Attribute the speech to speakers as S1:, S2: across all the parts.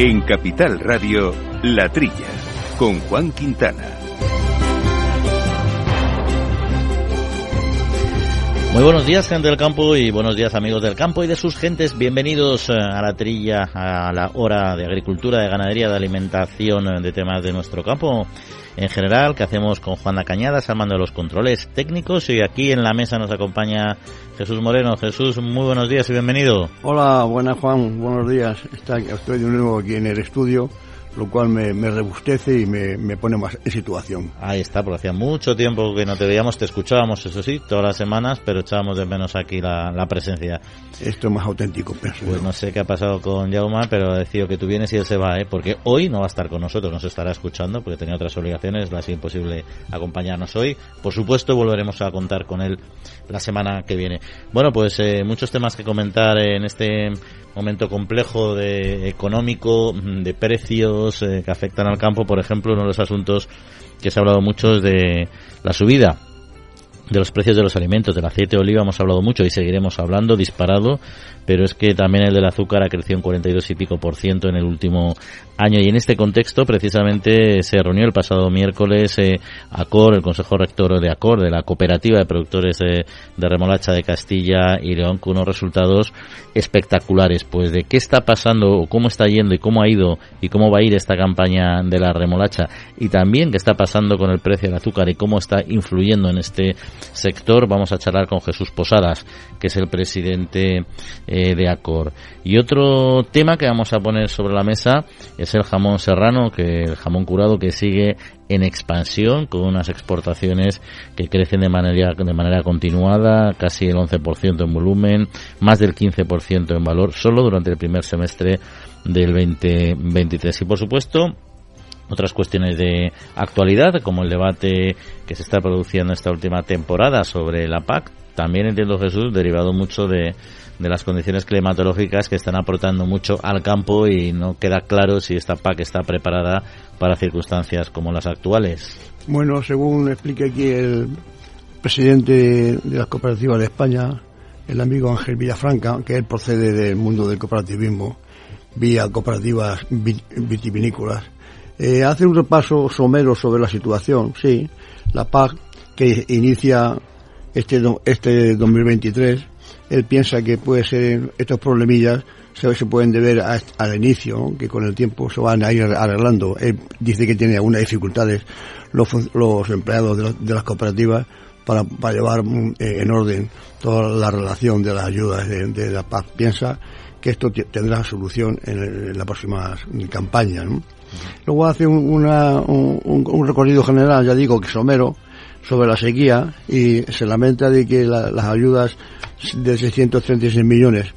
S1: En Capital Radio, La Trilla, con Juan Quintana.
S2: Muy buenos días, gente del campo, y buenos días, amigos del campo y de sus gentes. Bienvenidos eh, a la trilla, a la hora de agricultura, de ganadería, de alimentación, eh, de temas de nuestro campo en general, que hacemos con Juana Cañadas, al mando de los controles técnicos. Y aquí en la mesa nos acompaña Jesús Moreno. Jesús, muy buenos días y bienvenido.
S3: Hola, buenas Juan, buenos días. estoy de nuevo aquí en el estudio lo cual me, me rebustece y me, me, pone más en situación.
S2: Ahí está, porque hacía mucho tiempo que no te veíamos, te escuchábamos, eso sí, todas las semanas, pero echábamos de menos aquí la, la presencia.
S3: Esto es más auténtico, pienso.
S2: Pues no sé qué ha pasado con Jauma, pero ha decidido que tú vienes y él se va, ¿eh? porque hoy no va a estar con nosotros, nos estará escuchando, porque tenía otras obligaciones, va a ser imposible acompañarnos hoy. Por supuesto, volveremos a contar con él la semana que viene. Bueno, pues eh, muchos temas que comentar en este momento complejo de económico, de precios eh, que afectan al campo, por ejemplo, uno de los asuntos que se ha hablado mucho es de la subida de los precios de los alimentos, del aceite de oliva hemos hablado mucho y seguiremos hablando, disparado, pero es que también el del azúcar ha crecido un 42 y pico por ciento en el último año y en este contexto precisamente se reunió el pasado miércoles eh, ACOR, el Consejo Rector de ACOR, de la Cooperativa de Productores de, Remolacha de Castilla y León, con unos resultados espectaculares. Pues de qué está pasando o cómo está yendo y cómo ha ido y cómo va a ir esta campaña de la remolacha y también qué está pasando con el precio del azúcar y cómo está influyendo en este sector, vamos a charlar con Jesús Posadas, que es el presidente eh, de ACOR. Y otro tema que vamos a poner sobre la mesa es el jamón serrano, que el jamón curado que sigue en expansión con unas exportaciones que crecen de manera de manera continuada, casi el 11% en volumen, más del 15% en valor solo durante el primer semestre del 2023 y por supuesto otras cuestiones de actualidad, como el debate que se está produciendo esta última temporada sobre la PAC, también entiendo Jesús, derivado mucho de, de las condiciones climatológicas que están aportando mucho al campo y no queda claro si esta PAC está preparada para circunstancias como las actuales.
S3: Bueno, según explica aquí el presidente de las cooperativas de España, el amigo Ángel Villafranca, que él procede del mundo del cooperativismo, vía cooperativas vitivinícolas, eh, hace un repaso somero sobre la situación, sí. La PAC que inicia este, este 2023, él piensa que puede ser estos problemillas se, pueden deber al inicio, que con el tiempo se van a ir arreglando. Él dice que tiene algunas dificultades los, empleados de, las cooperativas para, llevar mm, eh, en orden toda la relación de las ayudas de, de la PAC. Piensa que esto tendrá solución en, la próxima campaña. Luego hace un, un, recorrido general, ya digo, que somero, sobre la sequía y se lamenta de que las ayudas de 636 millones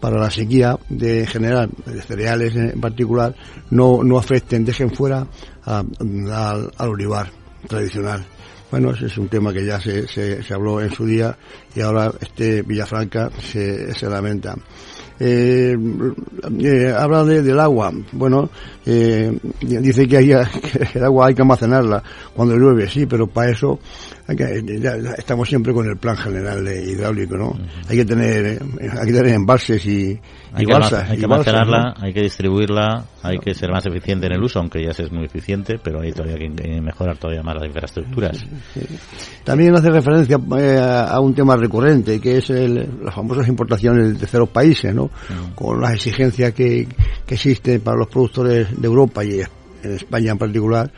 S3: para la sequía de general, de cereales en particular, no, no afecten, dejen fuera al olivar tradicional. Bueno, ese es un tema que ya se, se, se, habló en su día y ahora este Villafranca se, se lamenta. Eh, eh, habla de, del agua. Bueno, eh, dice que, hay, que el agua hay que almacenarla cuando llueve, sí, pero para eso estamos siempre con el plan general de hidráulico, ¿no? Hay que tener, hay que tener embalses y,
S2: hay balsas. hay que almacenarla, hay que distribuirla, hay que ser más eficiente en el uso, aunque ya se es muy eficiente, pero hay todavía que mejorar todavía más las infraestructuras.
S3: También hace referencia eh, a un tema recurrente, que es el, las famosas importaciones de terceros países, ¿no? Mm. Con las exigencias que, que existen para los productores de Europa y en España en particular,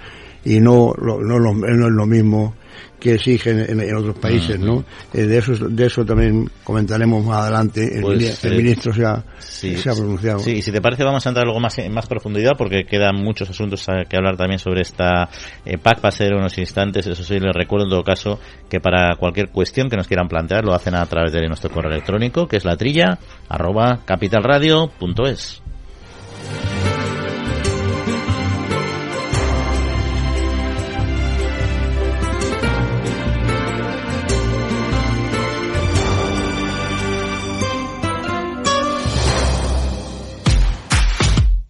S3: y no, no, no es lo mismo que exigen en, otros países, ¿no? Eh, de eso de eso también comentaremos más adelante. El, pues, el eh, ministro se ha, se ha, pronunciado.
S2: Sí, y si te parece vamos a entrar algo más en más profundidad porque quedan muchos asuntos que hablar también sobre esta eh, PAC. Va a ser unos instantes. Eso sí, les recuerdo en todo caso que para cualquier cuestión que nos quieran plantear lo hacen a través de nuestro correo electrónico que es la trilla arroba capitalradio.es.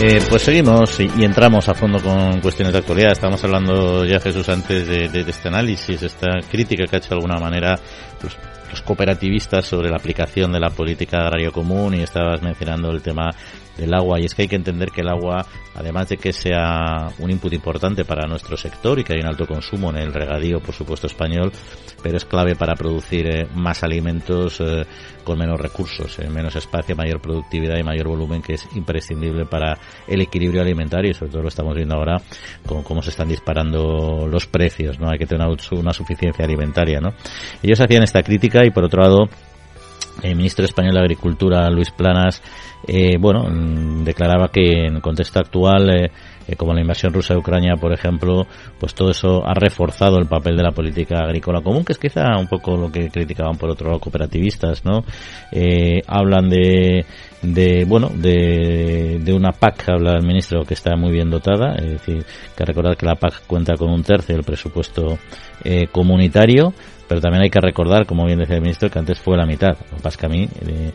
S2: Eh, pues seguimos y, entramos a fondo con cuestiones de actualidad. Estamos hablando ya, Jesús, antes de, de, este análisis, esta crítica que ha hecho de alguna manera pues, los cooperativistas sobre la aplicación de la política agraria común y estabas mencionando el tema del agua. Y es que hay que entender que el agua además de que sea un input importante para nuestro sector y que hay un alto consumo en el regadío por supuesto español pero es clave para producir eh, más alimentos eh, con menos recursos en menos espacio mayor productividad y mayor volumen que es imprescindible para el equilibrio alimentario. Y sobre todo lo estamos viendo ahora con cómo se están disparando los precios no hay que tener una, una suficiencia alimentaria no ellos hacían esta crítica y por otro lado el ministro español de Agricultura, Luis Planas, eh, bueno, declaraba que en contexto actual, eh, eh, como la invasión rusa de Ucrania, por ejemplo, pues todo eso ha reforzado el papel de la política agrícola común, que es quizá un poco lo que criticaban por otro lado cooperativistas, ¿no? hablan de, de bueno, de, de una PAC, habla el ministro, que está muy bien dotada, es decir, que recordar que la PAC cuenta con un tercio del presupuesto comunitario, pero también hay que recordar, como bien decía el ministro, que antes fue la mitad. Lo que pasa que a mí eh,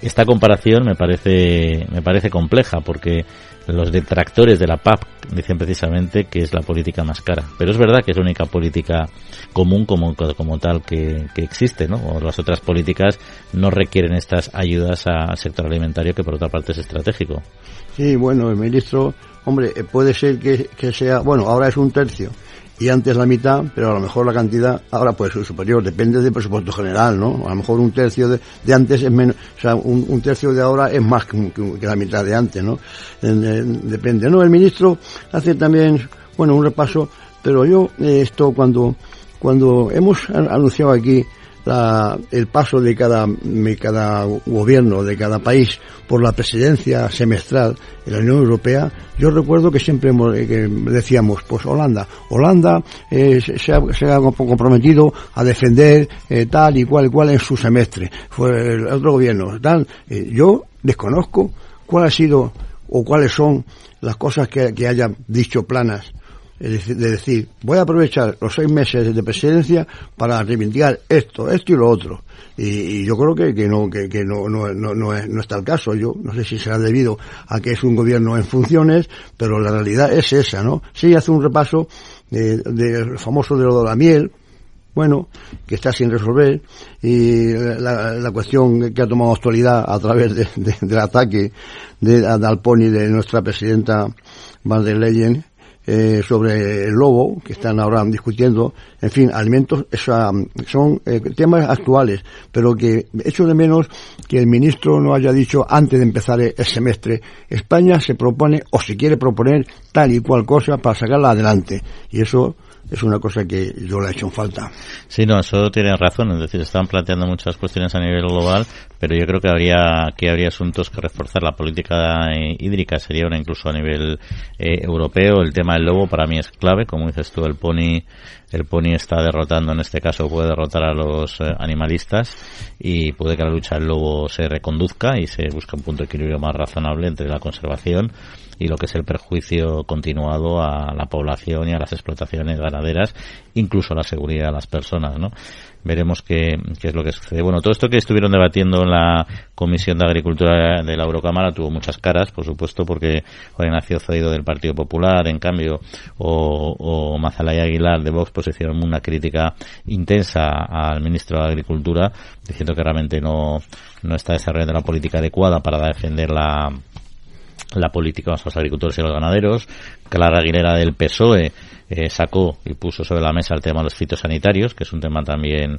S2: esta comparación me parece me parece compleja porque los detractores de la PAP dicen precisamente que es la política más cara. Pero es verdad que es la única política común como, como tal que, que existe, ¿no? O las otras políticas no requieren estas ayudas al sector alimentario que por otra parte es estratégico.
S3: Sí, bueno, el ministro, hombre, eh, puede ser que sea, bueno, ahora es un tercio y antes la mitad, pero a lo mejor la cantidad ahora puede ser superior, depende del presupuesto general, ¿no? A lo mejor un tercio de, de antes es menos, o sea, un, un, tercio de ahora es más que, que, la mitad de antes, ¿no? depende, ¿no? El ministro hace también, bueno, un repaso, pero yo, eh, esto cuando, cuando hemos anunciado aquí la, el paso de cada, de cada gobierno, de cada país por la presidencia semestral de la Unión Europea, yo recuerdo que siempre eh, que decíamos, pues Holanda, Holanda eh, se, ha, se, ha, comprometido a defender eh, tal y cual y cual en su semestre, fue el otro gobierno, tal, yo desconozco cuál ha sido o cuáles son las cosas que, que haya dicho planas de decir, voy a aprovechar los seis meses de presidencia para reivindicar esto, esto y lo otro. Y, y yo creo que, que, no, que, que no, no, no, no, es, no está el caso. Yo no sé si será debido a que es un gobierno en funciones, pero la realidad es esa, ¿no? Sí hace un repaso del de, famoso de lo de la miel, bueno, que está sin resolver, y la, la cuestión que ha tomado actualidad a través de, de, del ataque de, al pony de nuestra presidenta Van der Leyen, eh, sobre el lobo, que están ahora discutiendo, en fin, alimentos, son eh, temas actuales, pero que echo de menos que el ministro no haya dicho antes de empezar el semestre, España se propone o se quiere proponer tal y cual cosa para sacarla adelante. Y eso es una cosa que yo le he hecho en falta.
S2: Sí, no, eso tiene razón. Es decir, están planteando muchas cuestiones a nivel global, pero yo creo que habría que habría asuntos que reforzar. La política hídrica sería una incluso a nivel eh, europeo. El tema del lobo para mí es clave. Como dices tú, el pony el pony está derrotando, en este caso puede derrotar a los eh, animalistas y puede que la lucha del lobo se reconduzca y se busque un punto de equilibrio más razonable entre la conservación y lo que es el perjuicio continuado a la población y a las explotaciones ganaderas, incluso a la seguridad de las personas, ¿no? Veremos qué, qué, es lo que sucede. Bueno, todo esto que estuvieron debatiendo en la Comisión de Agricultura de la Eurocámara tuvo muchas caras, por supuesto, porque Juan Ignacio Cedido del Partido Popular, en cambio, o, o Mazalay Aguilar de Vox, pues hicieron una crítica intensa al ministro de Agricultura, diciendo que realmente no, no está desarrollando la política adecuada para defender la la política de los agricultores y los ganaderos. Clara Aguilera del PSOE eh, sacó y puso sobre la mesa el tema de los fitosanitarios, que es un tema también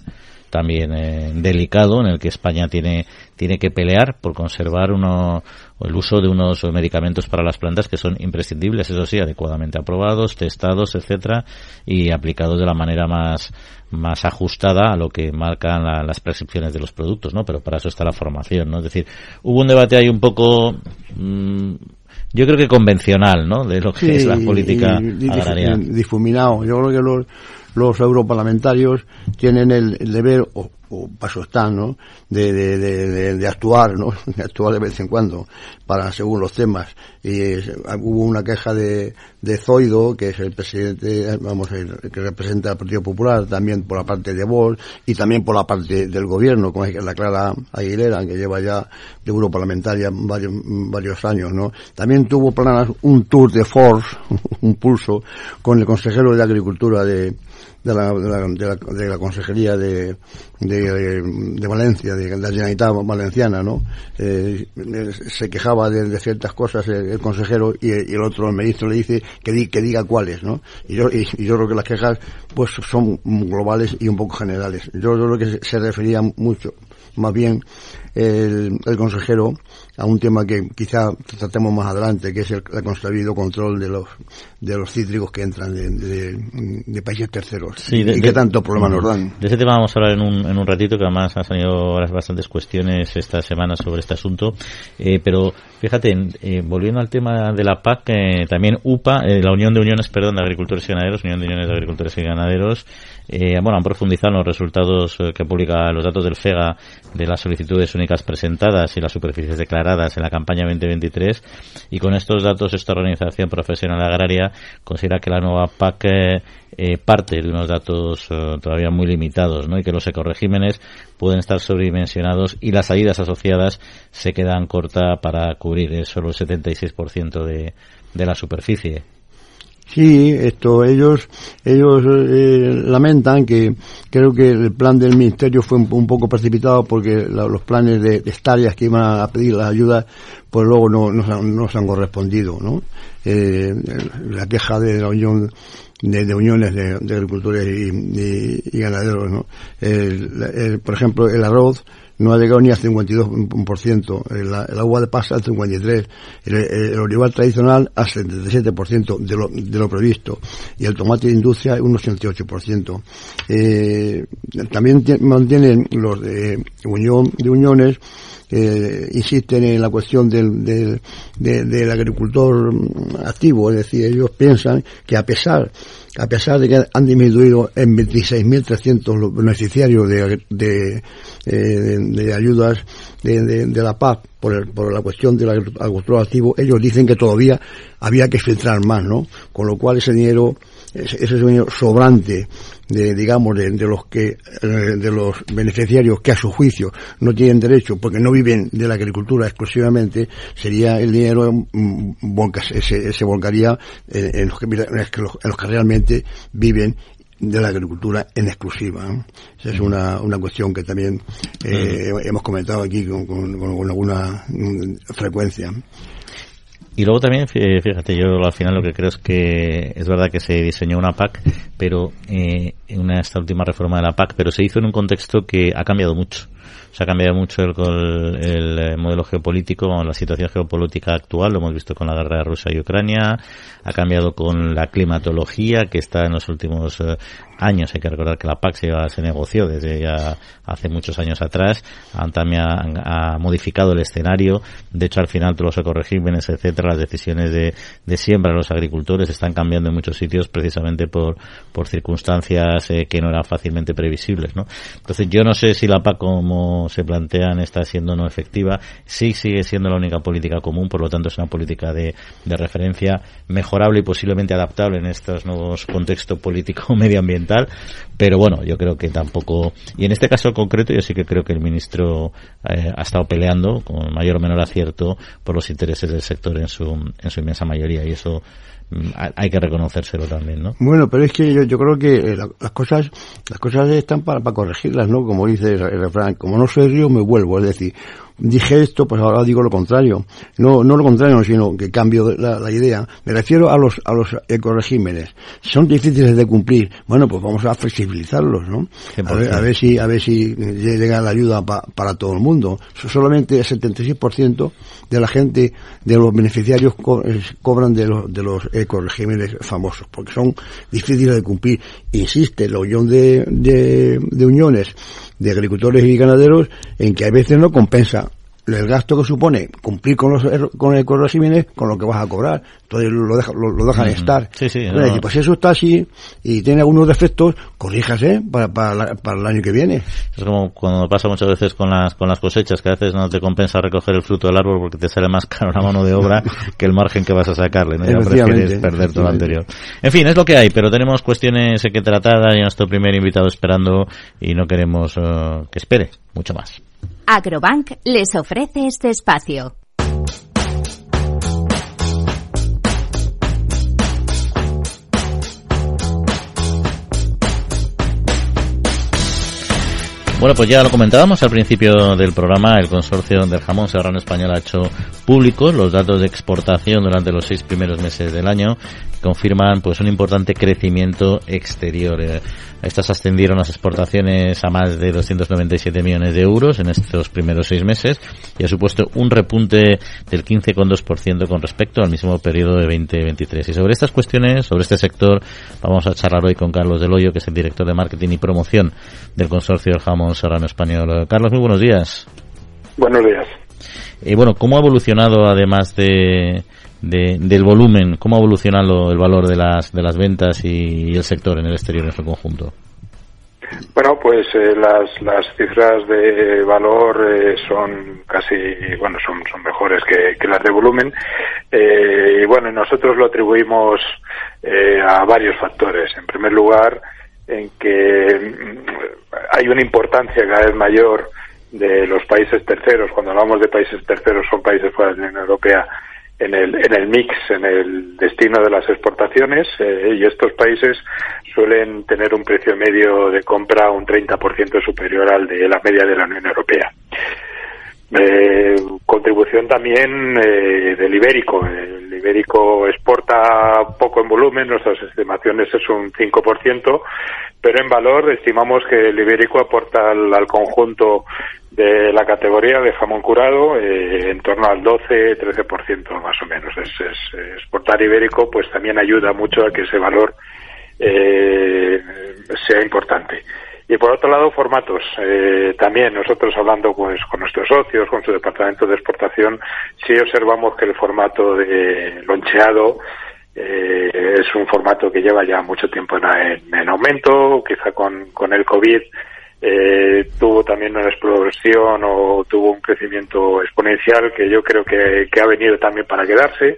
S2: también eh, delicado en el que España tiene tiene que pelear por conservar uno el uso de unos medicamentos para las plantas que son imprescindibles, eso sí, adecuadamente aprobados, testados, etcétera, y aplicados de la manera más más ajustada a lo que marcan la, las prescripciones de los productos, ¿no? Pero para eso está la formación, ¿no? Es decir, hubo un debate ahí un poco mmm, yo creo que convencional, ¿no? De lo que es la política agraria.
S3: Difuminado. Yo creo que los, los europarlamentarios tienen el, deber, o, o paso están, ¿no? De, de, de, de, actuar, ¿no? De actuar de vez en cuando, para según los temas. Y hubo una queja de, de Zoido, que es el presidente, vamos, el, que representa al Partido Popular, también por la parte de Vol, y también por la parte del gobierno, como es la Clara Aguilera, que lleva ya de europarlamentaria varios, varios años, ¿no? También tuvo planas un tour de force, un pulso, con el consejero de Agricultura de, de la, de la, de la, de la Consejería de, de, de, Valencia, de la Generalitat Valenciana, ¿no? Eh, se quejaba de, ciertas cosas el, consejero y, el otro, el ministro, le dice que, di, que diga cuáles, ¿no? Y yo, y, y, yo creo que las quejas, pues, son globales y un poco generales. Yo, yo creo que se refería mucho, más bien, el, el consejero a un tema que quizá tratemos más adelante, que es el, el consabido control de los de los cítricos que entran de, de, de países terceros
S2: sí, de,
S3: y que tanto problema nos dan.
S2: De ese tema vamos a hablar en un, en un ratito, que además han salido bastantes cuestiones esta semana sobre este asunto, eh, pero fíjate, eh, volviendo al tema de la PAC, eh, también UPA, eh, la Unión de Uniones, perdón, de Agricultores y Ganaderos, Unión de Uniones de Agricultores y Ganaderos, eh, bueno, han profundizado en los resultados que publica los datos del FEGA de las solicitudes únicas presentadas y las superficies declaradas en la campaña 2023 y con estos datos esta organización profesional agraria considera que la nueva PAC eh, parte de unos datos eh, todavía muy limitados ¿no? y que los ecoregímenes pueden estar sobredimensionados y las ayudas asociadas se quedan cortas para cubrir solo el 76% de, de la superficie.
S3: Sí, esto ellos ellos eh, lamentan que creo que el plan del ministerio fue un, poco precipitado porque la, los planes de, de que iban a pedir las ayudas pues luego no, no, no se han correspondido, ¿no? Eh, la queja de la Unión de, de uniones de, agricultores y, ganaderos, ¿no? El, por ejemplo, el arroz no ha llegado ni al 52%, el, el agua de pasta al 53%, el, el, olivar tradicional al 77% de lo, de lo previsto, y el tomate de industria un 88%. Eh, también mantienen los de Unión de Uniones eh, insisten en la cuestión del, del, de, del agricultor activo, es decir, ellos piensan que a pesar a pesar de que han disminuido en 26.300 los beneficiarios de, de, eh, de, de ayudas de, de, de, la PAC por, el, por la cuestión del agricultor activo, ellos dicen que todavía había que filtrar más, ¿no? Con lo cual ese dinero, ese, dinero sobrante de digamos de, de, los que eh, de los beneficiarios que a su juicio no tienen derecho porque no viven de la agricultura exclusivamente sería el dinero volca, se, se, volcaría en, en, los que, en, los, que, realmente viven de la agricultura en exclusiva. ¿no? Esa es una, una cuestión que también eh, hemos comentado aquí con, con, con alguna frecuencia.
S2: Y luego también, fíjate, yo al final lo que creo es que es verdad que se diseñó una PAC, pero eh, una esta última reforma de la PAC, pero se hizo en un contexto que ha cambiado mucho se ha cambiado mucho el, el, el modelo geopolítico, la situación geopolítica actual, lo hemos visto con la guerra de Rusia y Ucrania, ha cambiado con la climatología que está en los últimos eh, años, hay que recordar que la PAC se, negoció desde ya hace muchos años atrás, también ha, ha, modificado el escenario, de hecho al final todos los ecoregímenes, etcétera, las decisiones de, de siembra de los agricultores están cambiando en muchos sitios precisamente por, por circunstancias eh, que no eran fácilmente previsibles, ¿no? Entonces yo no sé si la PAC como se plantean está siendo no efectiva. Sí sigue siendo la única política común, por lo tanto es una política de, de referencia mejorable y posiblemente adaptable en estos nuevos contextos político medioambiental. Pero bueno, yo creo que tampoco, y en este caso concreto yo sí que creo que el ministro eh, ha estado peleando con mayor o menor acierto por los intereses del sector en su, en su inmensa mayoría y eso hay que reconocérselo también, ¿no?
S3: Bueno, pero es que yo, creo que eh, la, las cosas las cosas están para, para corregirlas, ¿no? Como dice el refrán, como no soy río me vuelvo, es decir, dije esto, pues ahora digo lo contrario. No, no lo contrario, sino que cambio la, la idea. Me refiero a los, a los ecoregímenes. Son difíciles de cumplir. Bueno, pues vamos a flexibilizarlos, ¿no? A ver, a ver si, a ver si llega la ayuda pa, para todo el mundo. Solamente el 76% de la gente, de los beneficiarios co cobran de los, de los ecoregímenes famosos, porque son difíciles de cumplir. Insiste la unión de, de, de uniones de agricultores y ganaderos en que a veces no compensa el gasto que supone cumplir con, los, con el régimen con lo que vas a cobrar. Entonces lo, deja, lo, dejan estar.
S2: Sí, sí,
S3: Pues eso está así y tiene algunos defectos, corríjase para, para, para, el año que viene.
S2: Es como cuando pasa muchas veces con las, con las cosechas, que a veces no te compensa recoger el fruto del árbol porque te sale más caro la mano de obra que el margen que vas a sacarle. ¿no? Ya prefieres perder todo lo anterior. En fin, es lo que hay, pero tenemos cuestiones que tratar. y nuestro primer invitado esperando y no queremos eh, que espere mucho más.
S4: Agrobank les ofrece este espacio.
S2: Bueno, pues ya lo comentábamos al principio del programa, el consorcio del jamón serrano español ha hecho públicos los datos de exportación durante los seis primeros meses del año, confirman pues un importante crecimiento exterior. Eh, estas ascendieron las exportaciones a más de 297 millones de euros en estos primeros seis meses y ha supuesto un repunte del 15,2% con respecto al mismo periodo de 2023. Y sobre estas cuestiones, sobre este sector, vamos a charlar hoy con Carlos Del Hoyo, que es el director de marketing y promoción del consorcio del jamón serrano español. Carlos, muy buenos días.
S5: Buenos días.
S2: Y eh, bueno, ¿cómo ha evolucionado además de, del volumen, cómo ha evolucionado el valor de las, de las ventas y, el sector en el exterior en su conjunto?
S5: Bueno, pues eh, las, las cifras de valor eh, son casi, bueno, son, son mejores que, las de volumen. Eh, y bueno, nosotros lo atribuimos a varios factores. En primer lugar, en que mm, hay una importancia cada vez mayor de los países terceros. Cuando hablamos de países terceros, son países fuera de la Unión Europea en el, en el mix, en el destino de las exportaciones eh, y estos países suelen tener un precio medio de compra un 30% superior al de la media de la Unión Europea. Eh, contribución también eh, del ibérico. El ibérico exporta poco en volumen, nuestras estimaciones es un 5%, pero en valor estimamos que el ibérico aporta al conjunto de la categoría de jamón curado eh, en torno al 12-13% más o menos. Exportar ibérico pues también ayuda mucho a que ese valor eh, sea importante. Y por otro lado, formatos. Eh, también nosotros hablando pues con nuestros socios, con su departamento de exportación, sí observamos que el formato de loncheado es un formato que lleva ya mucho tiempo en, en aumento, quizá con, con el COVID eh, tuvo también una explosión o tuvo un crecimiento exponencial que yo creo que, ha venido también para quedarse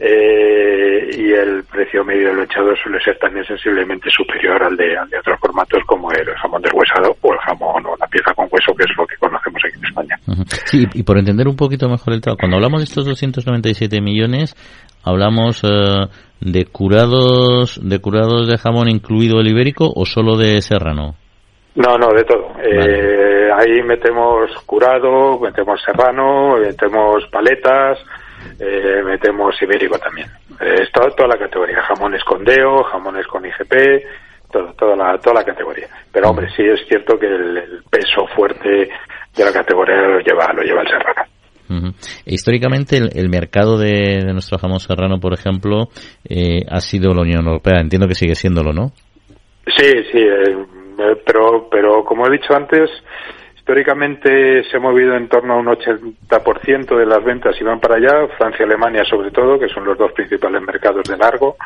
S5: eh, y el precio medio del echado suele ser también sensiblemente superior al de, otros formatos como el jamón deshuesado o el jamón o la pieza con hueso que es lo que conocemos aquí en España.
S2: Sí, y por entender un poquito mejor el trabajo, cuando hablamos de estos 297 millones, hablamos eh, de curados de curados de jamón incluido el ibérico o solo de serrano.
S5: No, no, de todo. Eh, ahí metemos curado, metemos serrano, metemos paletas, eh, metemos ibérico también. Eh, es toda, la categoría, jamones con DEO, jamones con IGP, todo, toda, la, toda la categoría. Pero hombre, sí es cierto que el, peso fuerte de la categoría lo lleva, lo lleva el serrano.
S2: Históricamente el, mercado de, nuestro jamón serrano, por ejemplo, ha sido la Unión Europea. Entiendo que sigue siéndolo, ¿no?
S5: Sí, sí. Eh, pero, pero como he dicho antes, históricamente se ha movido en torno a un 80% de las ventas y van para allá, Francia y Alemania sobre todo, que son los dos principales mercados de largo,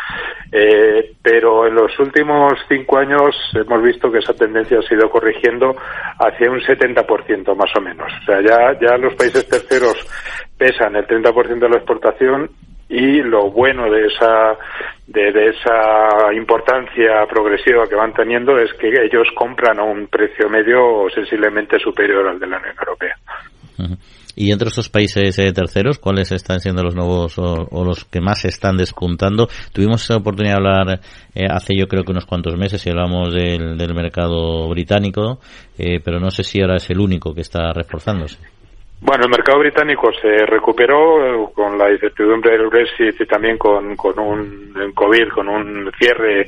S5: eh, pero en los últimos cinco años hemos visto que esa tendencia ha ido corrigiendo hacia un 70% más o menos. O sea, ya, ya los países terceros pesan el 30% de la exportación y lo bueno de esa de, esa importancia progresiva que van teniendo es que ellos compran a un precio medio sensiblemente superior al de la Unión Europea.
S2: Y entre estos países eh, terceros, ¿cuáles están siendo los nuevos o, los que más están despuntando? Tuvimos esa oportunidad de hablar eh, hace yo creo que unos cuantos meses y hablamos del, del mercado británico, eh, pero no sé si ahora es el único que está reforzándose.
S5: Bueno, el mercado británico se recuperó eh, con la incertidumbre del Brexit y también con, con un COVID, con un cierre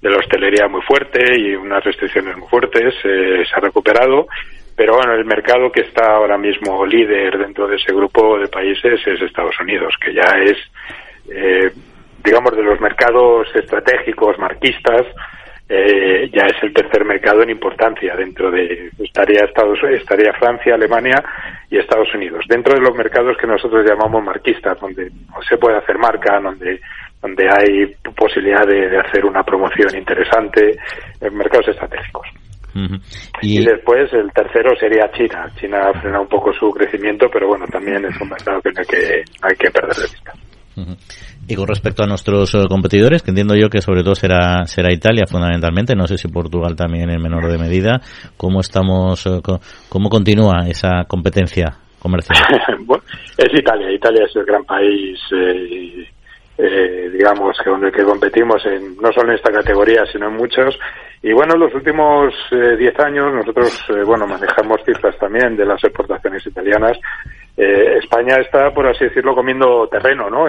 S5: de la hostelería muy fuerte y unas restricciones muy fuertes, eh, se ha recuperado. Pero bueno, el mercado que está ahora mismo líder dentro de ese grupo de países es Estados Unidos, que ya es, eh, digamos, de los mercados estratégicos marquistas, eh, ya es el tercer mercado en importancia dentro de estaría Estados estaría Francia, Alemania y Estados Unidos. Dentro de los mercados que nosotros llamamos marquistas, donde se puede hacer marca, donde donde hay posibilidad de, hacer una promoción interesante, en mercados estratégicos. y... después el tercero sería China. China ha frenado un poco su crecimiento, pero bueno, también es un mercado que no hay que, hay que perder de vista.
S2: Y con respecto a nuestros eh, competidores, que entiendo yo que sobre todo será será Italia fundamentalmente, no sé si Portugal también en menor de medida, ¿cómo estamos, eh, cómo continúa esa competencia comercial?
S5: es Italia, Italia es el gran país eh, eh, digamos, con el que competimos en, no solo en esta categoría, sino en muchos. Y bueno, en los últimos 10 eh, años nosotros, eh, bueno, manejamos cifras también de las exportaciones italianas. España está, por así decirlo, comiendo terreno, ¿no?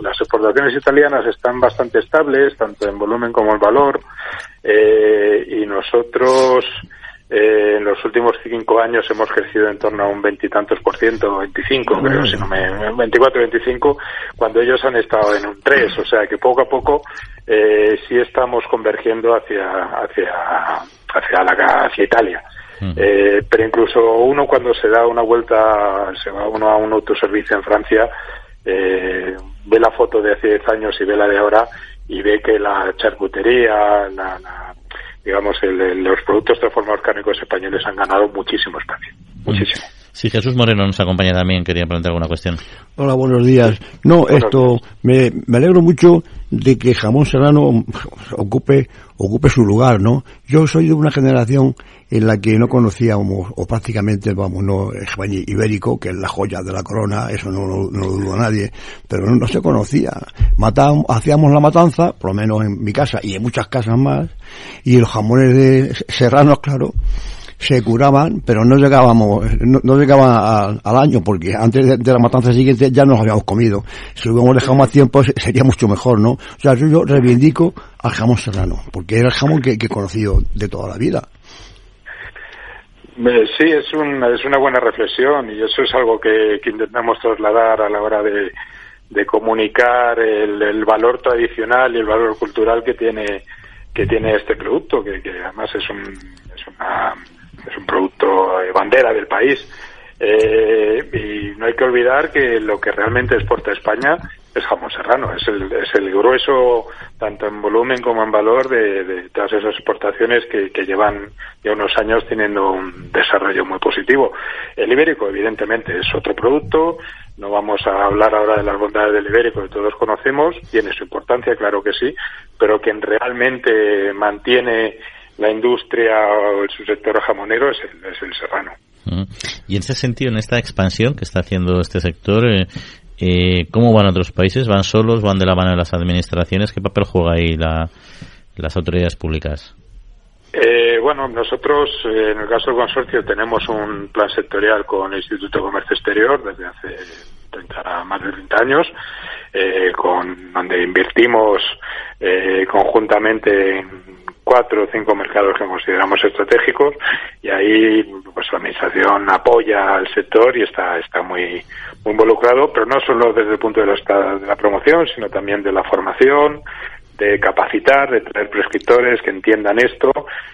S5: Las exportaciones italianas están bastante estables, tanto en volumen como en valor, y nosotros, eh, en los últimos cinco años hemos crecido en torno a un veintitantos por ciento, 25 creo, si no me, 24, 25, cuando ellos han estado en un 3, o sea que poco a poco eh, sí estamos convergiendo hacia, hacia, hacia, la, hacia Italia. Eh, pero incluso uno cuando se da una vuelta, se va uno a un autoservicio en Francia, eh, ve la foto de hace 10 años y ve la de ahora y ve que la charcutería, la, la digamos, el, los productos transformados cárnicos españoles han ganado muchísimo espacio. Muchísimo.
S2: Si Jesús Moreno nos acompaña también, quería plantear alguna cuestión.
S3: Hola, buenos días. No, esto, Me, me, alegro mucho de que Jamón Serrano ocupe, ocupe su lugar, ¿no? Yo soy de una generación en la que no conocíamos, o prácticamente, vamos, no, España ibérico, que es la joya de la corona, eso no, no, lo dudo nadie, pero no, se conocía. Matábamos, hacíamos la matanza, por lo menos en mi casa y en muchas casas más, y los jamones de serranos, claro, se curaban, pero no llegábamos, no, llegaban al año, porque antes de, la matanza siguiente ya nos habíamos comido. Si hubiéramos dejado más tiempo sería mucho mejor, ¿no? O sea, yo, reivindico al jamón serrano, porque era el jamón que, que he conocido de toda la vida.
S5: Sí, es, un, es una buena reflexión y eso es algo que, intentamos trasladar a la hora de, de comunicar el, valor tradicional y el valor cultural que tiene que tiene este producto, que, además es un, es, una, es un producto bandera del país. Eh, y no hay que olvidar que lo que realmente exporta España es jamón serrano, es el, es el grueso, tanto en volumen como en valor, de, todas esas exportaciones que, llevan ya unos años teniendo un desarrollo muy positivo. El ibérico, evidentemente, es otro producto, no vamos a hablar ahora de las bondades del ibérico que todos conocemos, tiene su importancia, claro que sí, pero quien realmente mantiene la industria o el subsector jamonero es el, es el serrano.
S2: Y en ese sentido, en esta expansión que está haciendo este sector, eh, eh, ¿Cómo van otros países? ¿Van solos? ¿Van de la mano de las administraciones? ¿Qué papel juega ahí la, las autoridades públicas?
S5: Eh, bueno, nosotros, eh, en el caso del consorcio, tenemos un plan sectorial con el Instituto de Comercio Exterior desde hace 30, más de 30 años, eh, con, donde invertimos eh, conjuntamente en cuatro o cinco mercados que consideramos estratégicos y ahí pues la administración apoya al sector y está está muy, muy involucrado pero no solo desde el punto de vista de la promoción sino también de la formación de capacitar, de traer prescriptores que entiendan esto,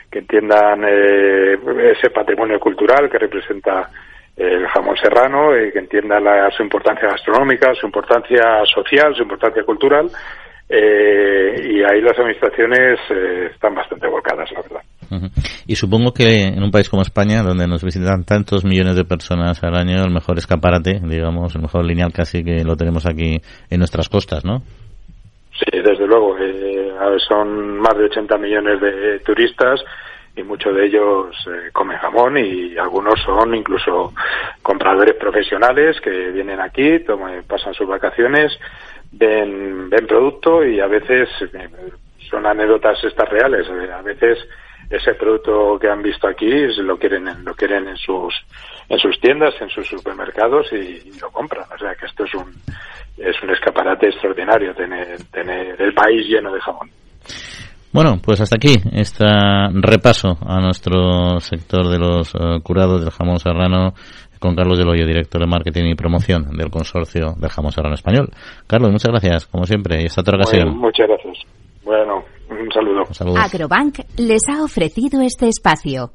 S5: que entiendan eh, ese patrimonio cultural que representa el jamón serrano, eh, que entiendan la, su importancia gastronómica, su importancia social, su importancia cultural eh, y ahí las administraciones eh, están bastante volcadas, la verdad.
S2: Y supongo que en un país como España, donde nos visitan tantos millones de personas al año, el mejor escaparate, digamos, el mejor lineal casi que lo tenemos aquí en nuestras costas, ¿no?
S5: Sí, desde luego. Eh, son más de 80 millones de turistas y muchos de ellos eh, comen jamón y algunos son incluso compradores profesionales que vienen aquí, toman, pasan sus vacaciones ven, ven producto y a veces eh, son anécdotas estas reales. Eh, a veces ese producto que han visto aquí lo quieren lo quieren en sus en sus tiendas, en sus supermercados y, lo compran. O sea que esto es un es un escaparate extraordinario tener tener el país lleno de jamón.
S2: Bueno, pues hasta aquí este repaso a nuestro sector de los eh, curados del jamón serrano con Carlos Del Hoyo, director de marketing y promoción del consorcio del jamón serrano español. Carlos, muchas gracias, como siempre, y hasta otra ocasión.
S5: muchas gracias. Bueno. Un saludo.
S2: Un saludo.
S4: Agrobank les ha ofrecido este espacio.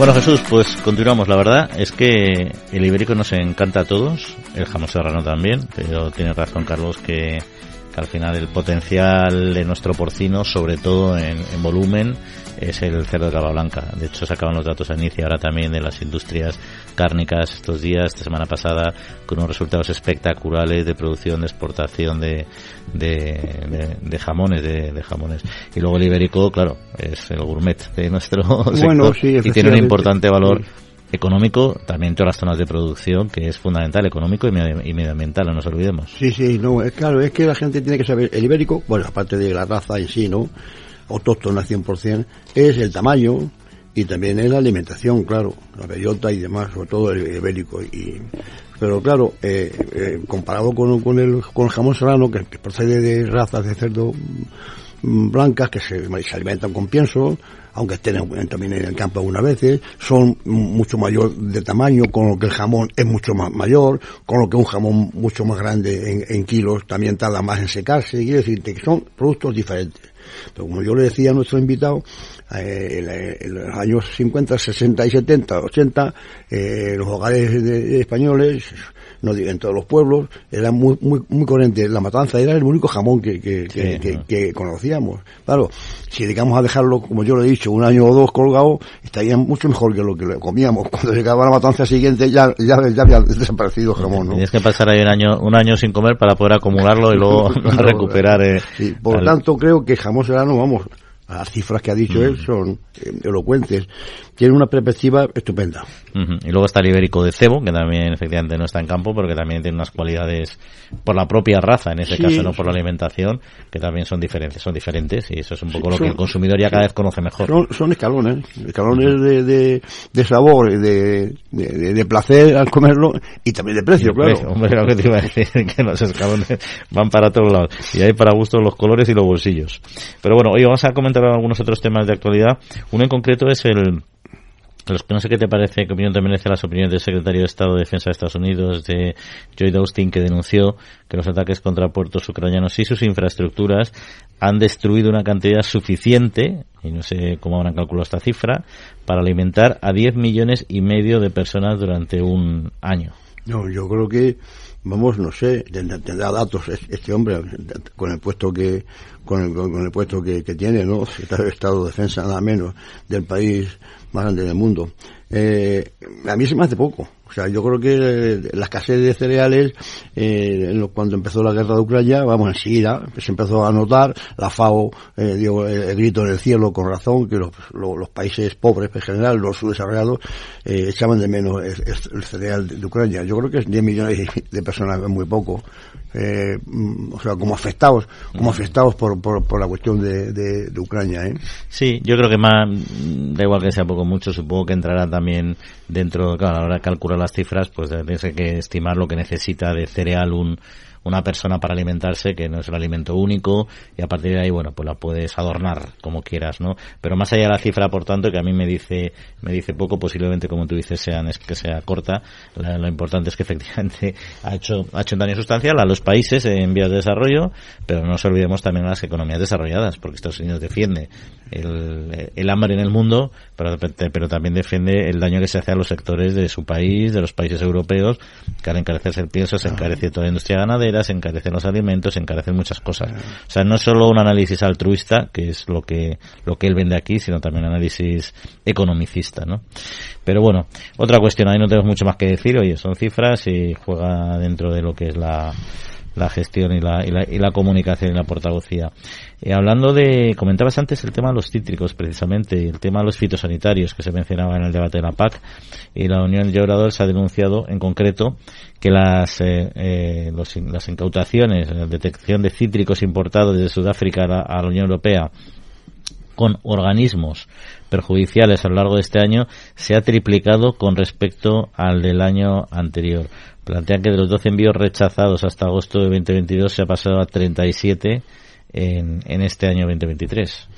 S2: Bueno, Jesús, pues continuamos. La verdad es que el ibérico nos encanta a todos, el jamón serrano también, pero tiene razón Carlos que, al final el potencial de nuestro porcino, sobre todo en volumen, es el cerdo de cava blanca. De hecho, sacaban los datos a inicio ahora también de las industrias cárnicas estos días, esta semana pasada, con unos resultados espectaculares de producción, de exportación de, de, de, de jamones, de, de, jamones. Y luego el ibérico, claro, es el gourmet de nuestro
S3: Bueno,
S2: sector
S3: sí,
S2: y tiene un importante valor económico, también todas las zonas de producción, que es fundamental, económico y, medio- y medioambiental, no nos olvidemos.
S3: Sí, sí, no, es claro, es que la gente tiene que saber, el ibérico, bueno, aparte de la raza en sí, ¿no? Autóctona 100%, es el tamaño y también es la alimentación, claro, la bellota y demás, sobre todo el ibérico. Y, pero claro, eh, eh, comparado con, con, el, con el jamón serrano, que, procede de razas de cerdo mm, blancas que se, alimentan con pienso, aunque estén también en el campo algunas veces, son mucho mayor de tamaño, con lo que el jamón es mucho más mayor, con lo que un jamón mucho más grande en, en kilos también tarda más en secarse, quiere decir que son productos diferentes. Pero como yo le decía a nuestro invitado, eh, en, en los años 50, 60 y 70, 80, eh, los hogares de- de españoles, no digo en todos los pueblos, eran muy, muy, muy coherentes. La matanza era el único jamón que, que, que,
S2: Sí,
S3: que-
S2: ¿no?
S3: que conocíamos. Claro, si dedicamos a dejarlo, como yo lo he dicho, un año o dos colgado, estaría mucho mejor que lo que le comíamos. Cuando llegaba la matanza siguiente ya, ya, ya había desaparecido el jamón, ¿no?
S2: Tienes que pasar ahí un año, un año sin comer para poder acumularlo y luego recuperar. eh,
S3: Sí, por
S2: al-
S3: lo tanto, creo que jamón serrano, vamos, las cifras que ha dicho él son eh, elocuentes. Tiene una perspectiva estupenda.
S2: Ujú. Y luego está el ibérico de cebo, que también efectivamente no está en campo, pero que también tiene unas cualidades por la propia raza, en ese
S3: Sí.
S2: caso, no por la alimentación, que también son diferentes, son diferentes, y eso es un poco
S3: Sí,
S2: lo que
S3: son-
S2: el consumidor ya cada vez conoce mejor.
S3: Son, son escalones, escalones de, de, de sabor, de, de, de- placer al comerlo y también de precio, claro.
S2: pues, hombre, lo que te iba a decir, que los escalones van para todos lados. Y hay para gusto los colores y los bolsillos. Pero bueno, hoy vamos a comentar algunos otros temas de actualidad. Uno en concreto es el, no sé qué te parece, qué opinión te merece las opiniones del secretario de Estado de Defensa de Estados Unidos, de Lloyd Austin, que denunció que los ataques contra puertos ucranianos y sus infraestructuras han destruido una cantidad suficiente, y no sé cómo habrán calculado esta cifra, para alimentar a 10 millones y medio de personas durante un año.
S3: No, yo creo que, vamos, no sé, tendrá, datos es- este hombre con el puesto que con el, con el puesto que, que tiene, ¿no? Estado, Estado de Defensa nada menos del país más grande del mundo. Eh, a mí se me hace poco. O sea, yo creo que eh, la escasez de cereales, eh, cuando empezó la guerra de Ucrania, vamos, enseguida se empezó a notar, la FAO eh, dio el, el grito en el cielo con razón, que los, los, los países pobres, en general, los subdesarrollados, eh, echaban de menos el, cereal de, Ucrania. Yo creo que 10 millones de personas es muy poco. Eh, mm, o sea, como afectados, como afectados por, por, por la cuestión de, de, de Ucrania, ¿eh?
S2: Sí, yo creo que más, da igual que sea poco o mucho, supongo que entrará también dentro, claro, a la hora de calcular las cifras, pues tienes que estimar lo que necesita de cereal un, una persona para alimentarse, que no es el alimento único, y a partir de ahí, bueno, pues la puedes adornar como quieras, ¿no? Pero más allá de la cifra, por tanto, que a mí me dice, me dice poco, posiblemente, como tú dices, sean, es que sea corta, la- lo importante es que efectivamente ha hecho, ha hecho un daño sustancial a los países en vías de desarrollo, pero no nos olvidemos también a las economías desarrolladas, porque Estados Unidos defiende el, el hambre en el mundo, pero, pero también defiende el daño que se hace a los sectores de su país, de los países europeos, que al encarecerse el pienso se encarece toda la industria ganadera, se encarecen los alimentos, se encarecen muchas cosas. O sea, no es solo un análisis altruista, que es lo que, lo que él vende aquí, sino también un análisis economicista, ¿no? Pero bueno, otra cuestión, ahí no tenemos mucho más que decir, oye, son cifras y juega dentro de lo que es la, la gestión y la, y la, y la comunicación y la portavocía. Eh, hablando de, comentabas antes el tema de los cítricos precisamente, el tema de los fitosanitarios que se mencionaba en el debate de la PAC, y la Unión de Obradores ha denunciado en concreto que las, eh, eh, las incautaciones, la detección de cítricos importados desde Sudáfrica a la, a la Unión Europea con organismos perjudiciales a lo largo de este año se ha triplicado con respecto al del año anterior. Plantean que de los 12 envíos rechazados hasta agosto de 2022 se ha pasado a 37 en, en este año 2023.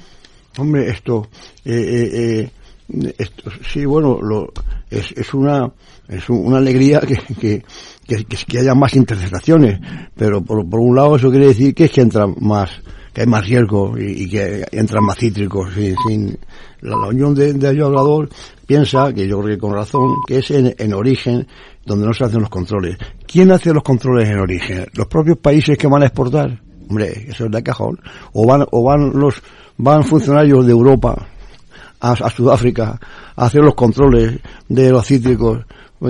S3: Hombre, esto, eh, eh, eh, sí, bueno, lo, es, es una es una alegría que, que, que, que haya más interceptaciones, pero por, por un lado eso quiere decir que es que entran más que hay más riesgo y, que entran más cítricos. Sin, sin la, la, Unión de, de Ayudador piensa, que yo creo que con razón, que es en, en, origen donde no se hacen los controles. ¿Quién hace los controles en origen? ¿Los propios países que van a exportar? Hombre, eso es de cajón. O van, o van los, van funcionarios de Europa a, a Sudáfrica a hacer los controles de los cítricos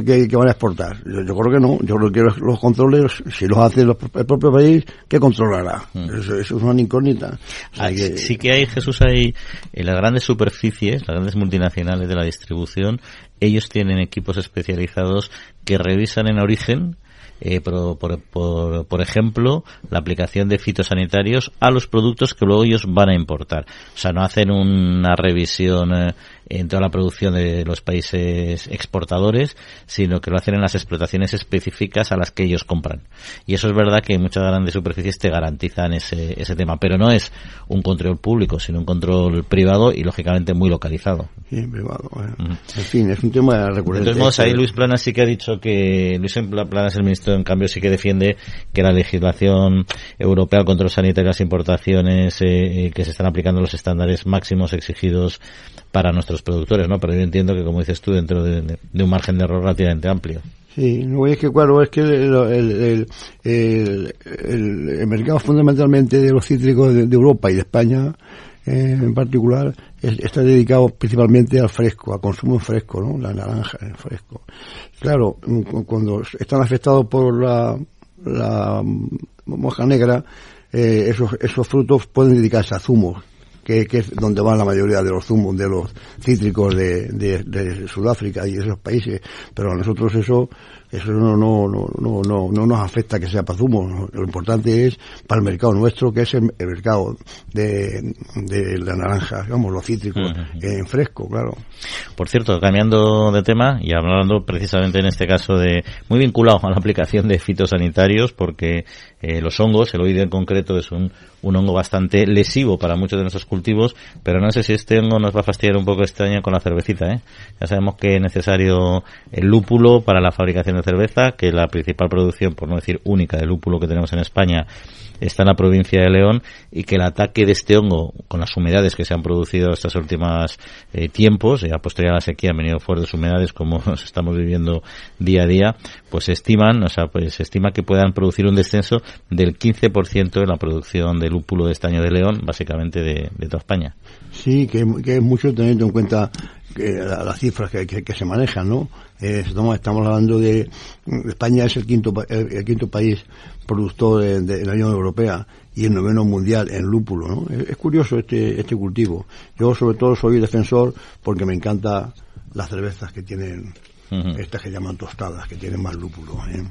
S3: que, que van a exportar. Yo, yo, creo que no. Yo creo que los, los controles, si los hace los, el propio país, ¿qué controlará? Mm. Eso, eso, es una incógnita.
S2: O sea, ah, que... Sí que hay, Jesús, hay en las grandes superficies, las grandes multinacionales de la distribución, ellos tienen equipos especializados que revisan en origen eh, por, por, por, ejemplo, la aplicación de fitosanitarios a los productos que luego ellos van a importar. O sea, no hacen una revisión eh, en toda la producción de los países exportadores, sino que lo hacen en las explotaciones específicas a las que ellos compran. Y eso es verdad que muchas grandes superficies te garantizan ese, ese tema, pero no es un control público, sino un control privado y lógicamente muy localizado.
S3: Sí, privado. Uh -huh. En fin, es un tema recurrente.
S2: De todos modos, ahí Luis Planas sí que ha dicho que, Luis Planas, el ministro, en cambio, sí que defiende que la legislación europea al control sanitario de las importaciones eh, que se están aplicando los estándares máximos exigidos para nuestros productores, ¿no? Pero yo entiendo que, como dices tú, dentro de, un margen de error relativamente amplio.
S3: Sí, es que claro, es que el, el, mercado fundamentalmente de los cítricos de, de Europa y de España eh, en particular es, está dedicado principalmente al fresco, al consumo en fresco, ¿no? La naranja en fresco. Claro, cuando están afectados por la, la moja negra, eh, esos, esos frutos pueden dedicarse a zumos que, que, es donde van la mayoría de los zumos, de los cítricos de, de, de Sudáfrica y esos países. Pero a nosotros eso, eso no, no, no, no, no, no nos afecta que sea para zumo. Lo importante es para el mercado nuestro, que es el, el mercado de, de, la naranja, digamos, los cítricos uh -huh. en fresco, claro.
S2: Por cierto, cambiando de tema y hablando precisamente en este caso de, muy vinculado a la aplicación de fitosanitarios, porque eh, los hongos, el oide en concreto es un, un hongo bastante lesivo para muchos de nuestros cultivos, pero no sé si este hongo nos va a fastidiar un poco este año con la cervecita, ¿eh? Ya sabemos que es necesario el lúpulo para la fabricación de cerveza, que la principal producción, por no decir única, de lúpulo que tenemos en España está en la provincia de León y que el ataque de este hongo con las humedades que se han producido estos últimos eh, tiempos, y a posterior a la sequía han venido fuertes humedades como nos estamos viviendo día a día, pues estiman, o sea, pues se estima que puedan producir un descenso del 15% en la producción de lúpulo de estaño de León, básicamente de, de toda España.
S3: Sí, que, es mucho teniendo en cuenta que las cifras que, se manejan, ¿no? Eh, estamos, hablando de España es el quinto el, el quinto país productor de, la Unión Europea y el noveno mundial en lúpulo, ¿no? Es, es, curioso este este cultivo. Yo sobre todo soy defensor porque me encanta las cervezas que tienen Estas que llaman tostadas, que tienen más lúpulo. ¿eh?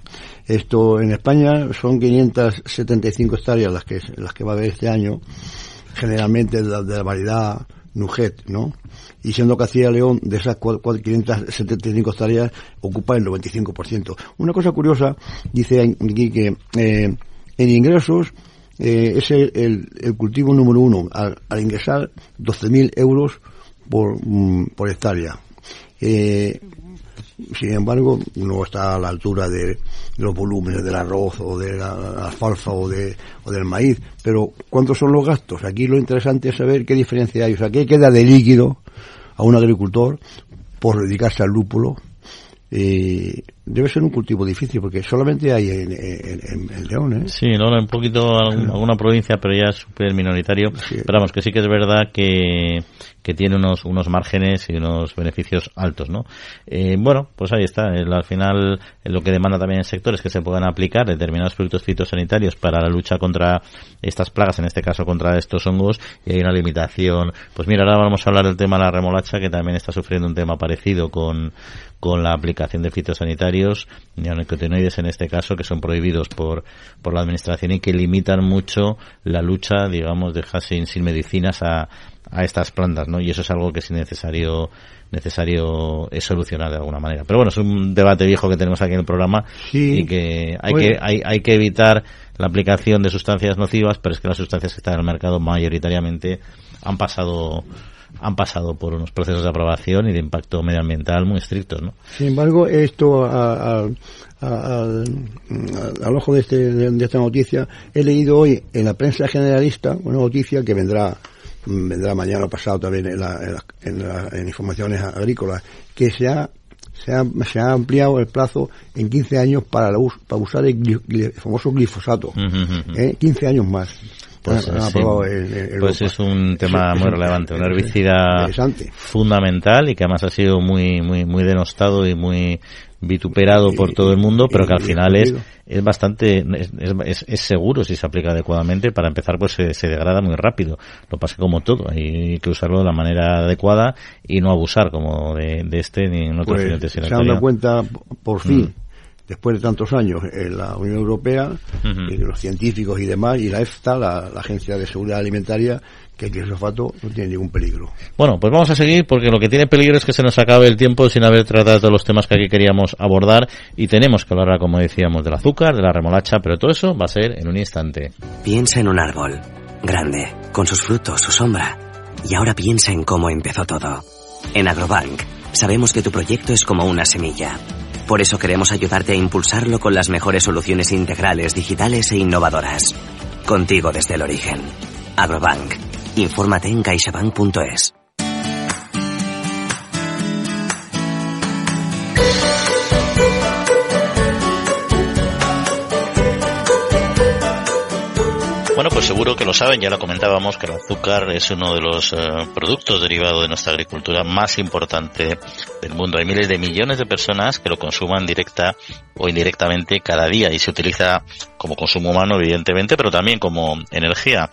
S3: Esto en España son 575 hectáreas las que las que va a haber este año, generalmente de la, de la variedad Nuget, ¿no? Y siendo Castilla y León, de esas 575 hectáreas, ocupa el 95%. Una cosa curiosa, dice aquí que eh, en ingresos eh, es el, el, cultivo número uno, al, al ingresar 12.000 euros por, mm, por hectárea. Sin embargo, no está a la altura de, los volúmenes del arroz o de la, la alfalfa o, de, o del maíz. Pero, ¿cuántos son los gastos? Aquí lo interesante es saber qué diferencia hay. O sea, qué queda de líquido a un agricultor por dedicarse al lúpulo. Eh, debe ser un cultivo difícil porque solamente hay en, en, en León. ¿eh?
S2: Sí, no, un poquito alguna provincia, pero ya es súper minoritario. Sí. Pero vamos, que sí que es verdad que, que tiene unos, unos márgenes y unos beneficios altos, ¿no? Eh, bueno, pues ahí está. Al final, lo que demanda también el sector es que se puedan aplicar determinados productos fitosanitarios para la lucha contra estas plagas, en este caso contra estos hongos, y hay una limitación. Pues mira, ahora vamos a hablar del tema de la remolacha, que también está sufriendo un tema parecido con, con la aplicación de fitosanitarios, neonicotinoides en este caso, que son prohibidos por, por la administración y que limitan mucho la lucha, digamos, de sin, sin medicinas a, a estas plantas, ¿no? Y eso es algo que es necesario necesario es solucionar de alguna manera. Pero bueno, es un debate viejo que tenemos aquí en el programa sí. y que hay que hay, hay que evitar la aplicación de sustancias nocivas, pero es que las sustancias que están en el mercado mayoritariamente han pasado han pasado por unos procesos de aprobación y de impacto medioambiental muy estrictos, ¿no?
S3: Sin embargo, esto al, al ojo de, este, de, esta noticia, he leído hoy en la prensa generalista una noticia que vendrá vendrá mañana o pasado también en, en, informaciones agrícolas, que se ha, se ha, se ha ampliado el plazo en 15 años para, la, para usar el, famoso glifosato. 15 ¿eh? años más.
S2: Pues, pues es un tema muy relevante, un herbicida fundamental y que además ha sido muy muy muy denostado y muy vituperado por todo el mundo, pero que al final es es bastante es, es, seguro si se aplica adecuadamente. Para empezar, pues se, degrada muy rápido. Lo pasa como todo, hay que usarlo de la manera adecuada y no abusar como de, este ni en otros
S3: pues, Se han dado cuenta, por fin. Mm después de tantos años en la Unión Europea, y los científicos y demás, y la EFTA, la, Agencia de Seguridad Alimentaria, que el glifosato no tiene ningún peligro.
S2: Bueno, pues vamos a seguir porque lo que tiene peligro es que se nos acabe el tiempo sin haber tratado todos los temas que aquí queríamos abordar y tenemos que hablar, como decíamos, del azúcar, de la remolacha, pero todo eso va a ser en un instante.
S6: Piensa en un árbol, grande, con sus frutos, su sombra. Y ahora piensa en cómo empezó todo. En Agrobank, sabemos que tu proyecto es como una semilla por eso queremos ayudarte a impulsarlo con las mejores soluciones integrales, digitales e innovadoras. Contigo desde el origen. Agrobank. Infórmate en caixabank.es.
S2: Bueno, pues seguro que lo saben, ya lo comentábamos, que el azúcar es uno de los eh, productos derivados de nuestra agricultura más importante del mundo. Hay miles de millones de personas que lo consuman directa o indirectamente cada día y se utiliza como consumo humano, evidentemente, pero también como energía.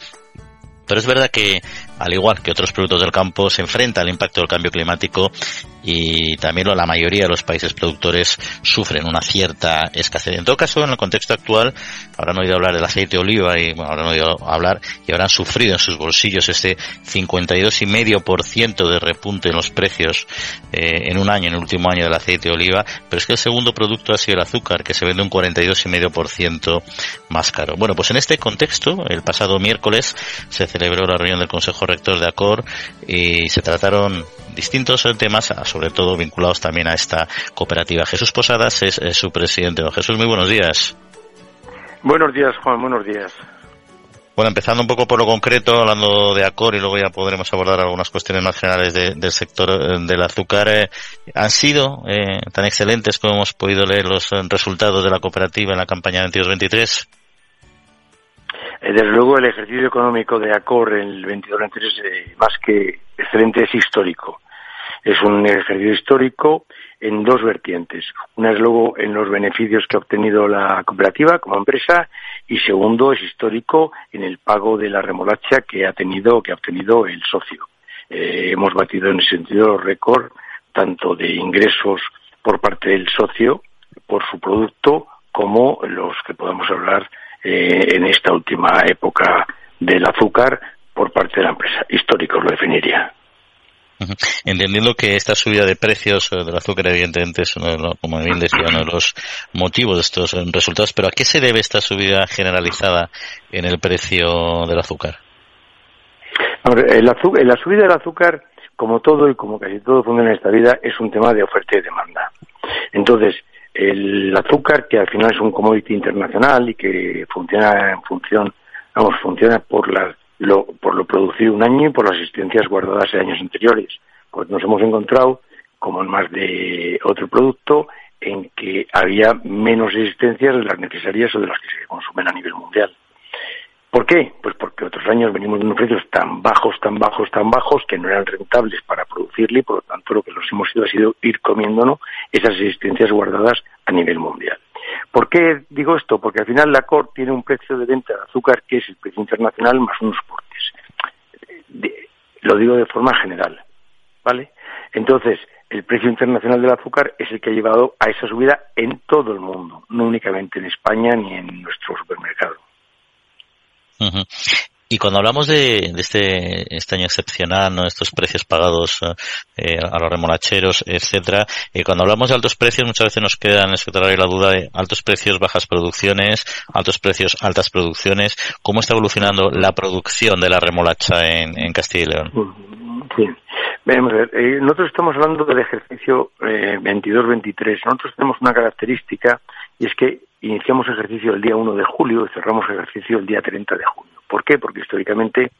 S2: Pero es verdad que, al igual que otros productos del campo, se enfrenta al impacto del cambio climático y también la mayoría de los países productores sufren una cierta escasez. En todo caso, en el contexto actual, habrán oído hablar del aceite de oliva y bueno, habrán oído hablar y habrán sufrido en sus bolsillos este 52,5% de repunte en los precios eh, en un año, en el último año del aceite de oliva, pero es que el segundo producto ha sido el azúcar, que se vende un 42,5% más caro. Bueno, pues en este contexto, el pasado miércoles se celebró la reunión del Consejo Rector de ACOR y se trataron distintos temas, sobre todo vinculados también a esta cooperativa. Jesús Posadas es, su presidente. Don Jesús, muy buenos días.
S7: Buenos días, Juan, buenos días.
S2: Bueno, empezando un poco por lo concreto, hablando de ACOR y luego ya podremos abordar algunas cuestiones más generales del sector eh, del azúcar, eh, ¿han sido eh, tan excelentes como hemos podido leer los resultados de la cooperativa en la campaña 22-23?
S7: Desde luego el ejercicio económico de ACOR en el 22-23 es más que excelente, es histórico. Es un ejercicio histórico en dos vertientes. Una es luego en los beneficios que ha obtenido la cooperativa como empresa y segundo es histórico en el pago de la remolacha que ha tenido que ha obtenido el socio. Eh, hemos batido en ese sentido los récords tanto de ingresos por parte del socio por su producto como los que podamos hablar eh, en esta última época del azúcar por parte de la empresa. Histórico lo definiría.
S2: Entendiendo que esta subida de precios eh, del azúcar, evidentemente, es uno como bien decía, uno de los motivos de estos eh, resultados, pero ¿a qué se debe esta subida generalizada en el precio del azúcar?
S7: el azúcar la subida del azúcar, como todo y como casi todo funciona en esta vida, es un tema de oferta y demanda. Entonces, el azúcar, que al final es un commodity internacional y que funciona en función, vamos, funciona por lo, por lo producido un año y por las existencias guardadas en años anteriores. Pues nos hemos encontrado, como en más de otro producto, en que había menos existencias de las necesarias o de las que se consumen a nivel mundial. ¿Por qué? Pues porque otros años venimos de unos precios tan bajos, tan bajos, tan bajos que no eran rentables para producirle y por lo tanto lo que nos hemos ido ha sido ir comiéndonos esas existencias guardadas a nivel mundial. ¿Por qué digo esto? Porque al final la COR tiene un precio de venta de azúcar que es el precio internacional más unos portes. lo digo de forma general, ¿vale? Entonces, el precio internacional del azúcar es el que ha llevado a esa subida en todo el mundo, no únicamente en España ni en nuestro supermercado.
S2: Y cuando hablamos de, este, este año excepcional, ¿no? estos precios pagados eh, a los remolacheros, etcétera, eh, cuando hablamos de altos precios, muchas veces nos queda en el sector la duda de altos precios, bajas producciones, altos precios, altas producciones. ¿Cómo está evolucionando la producción de la remolacha en, Castilla y León?
S7: Sí. Eh, nosotros estamos hablando del ejercicio eh, 22-23. Nosotros tenemos una característica y es que iniciamos ejercicio el día 1 de julio y cerramos ejercicio el día 30 de junio. ¿Por qué? Porque históricamente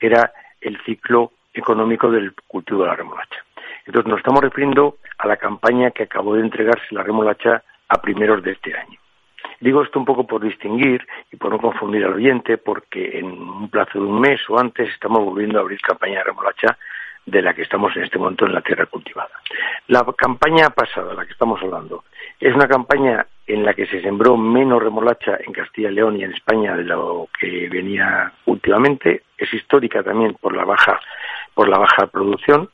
S7: era el ciclo económico del cultivo de la remolacha. Entonces nos estamos refiriendo a la campaña que acabó de entregarse la remolacha a primeros de este año. Digo esto un poco por distinguir y por no confundir al oyente, porque en un plazo de un mes o antes estamos volviendo a abrir campaña de remolacha de la que estamos en este momento en la tierra cultivada. La campaña pasada, la que estamos hablando, es una campaña en la que se sembró menos remolacha en Castilla y León y en España de lo que venía últimamente. Es histórica también por la baja, por la baja producción,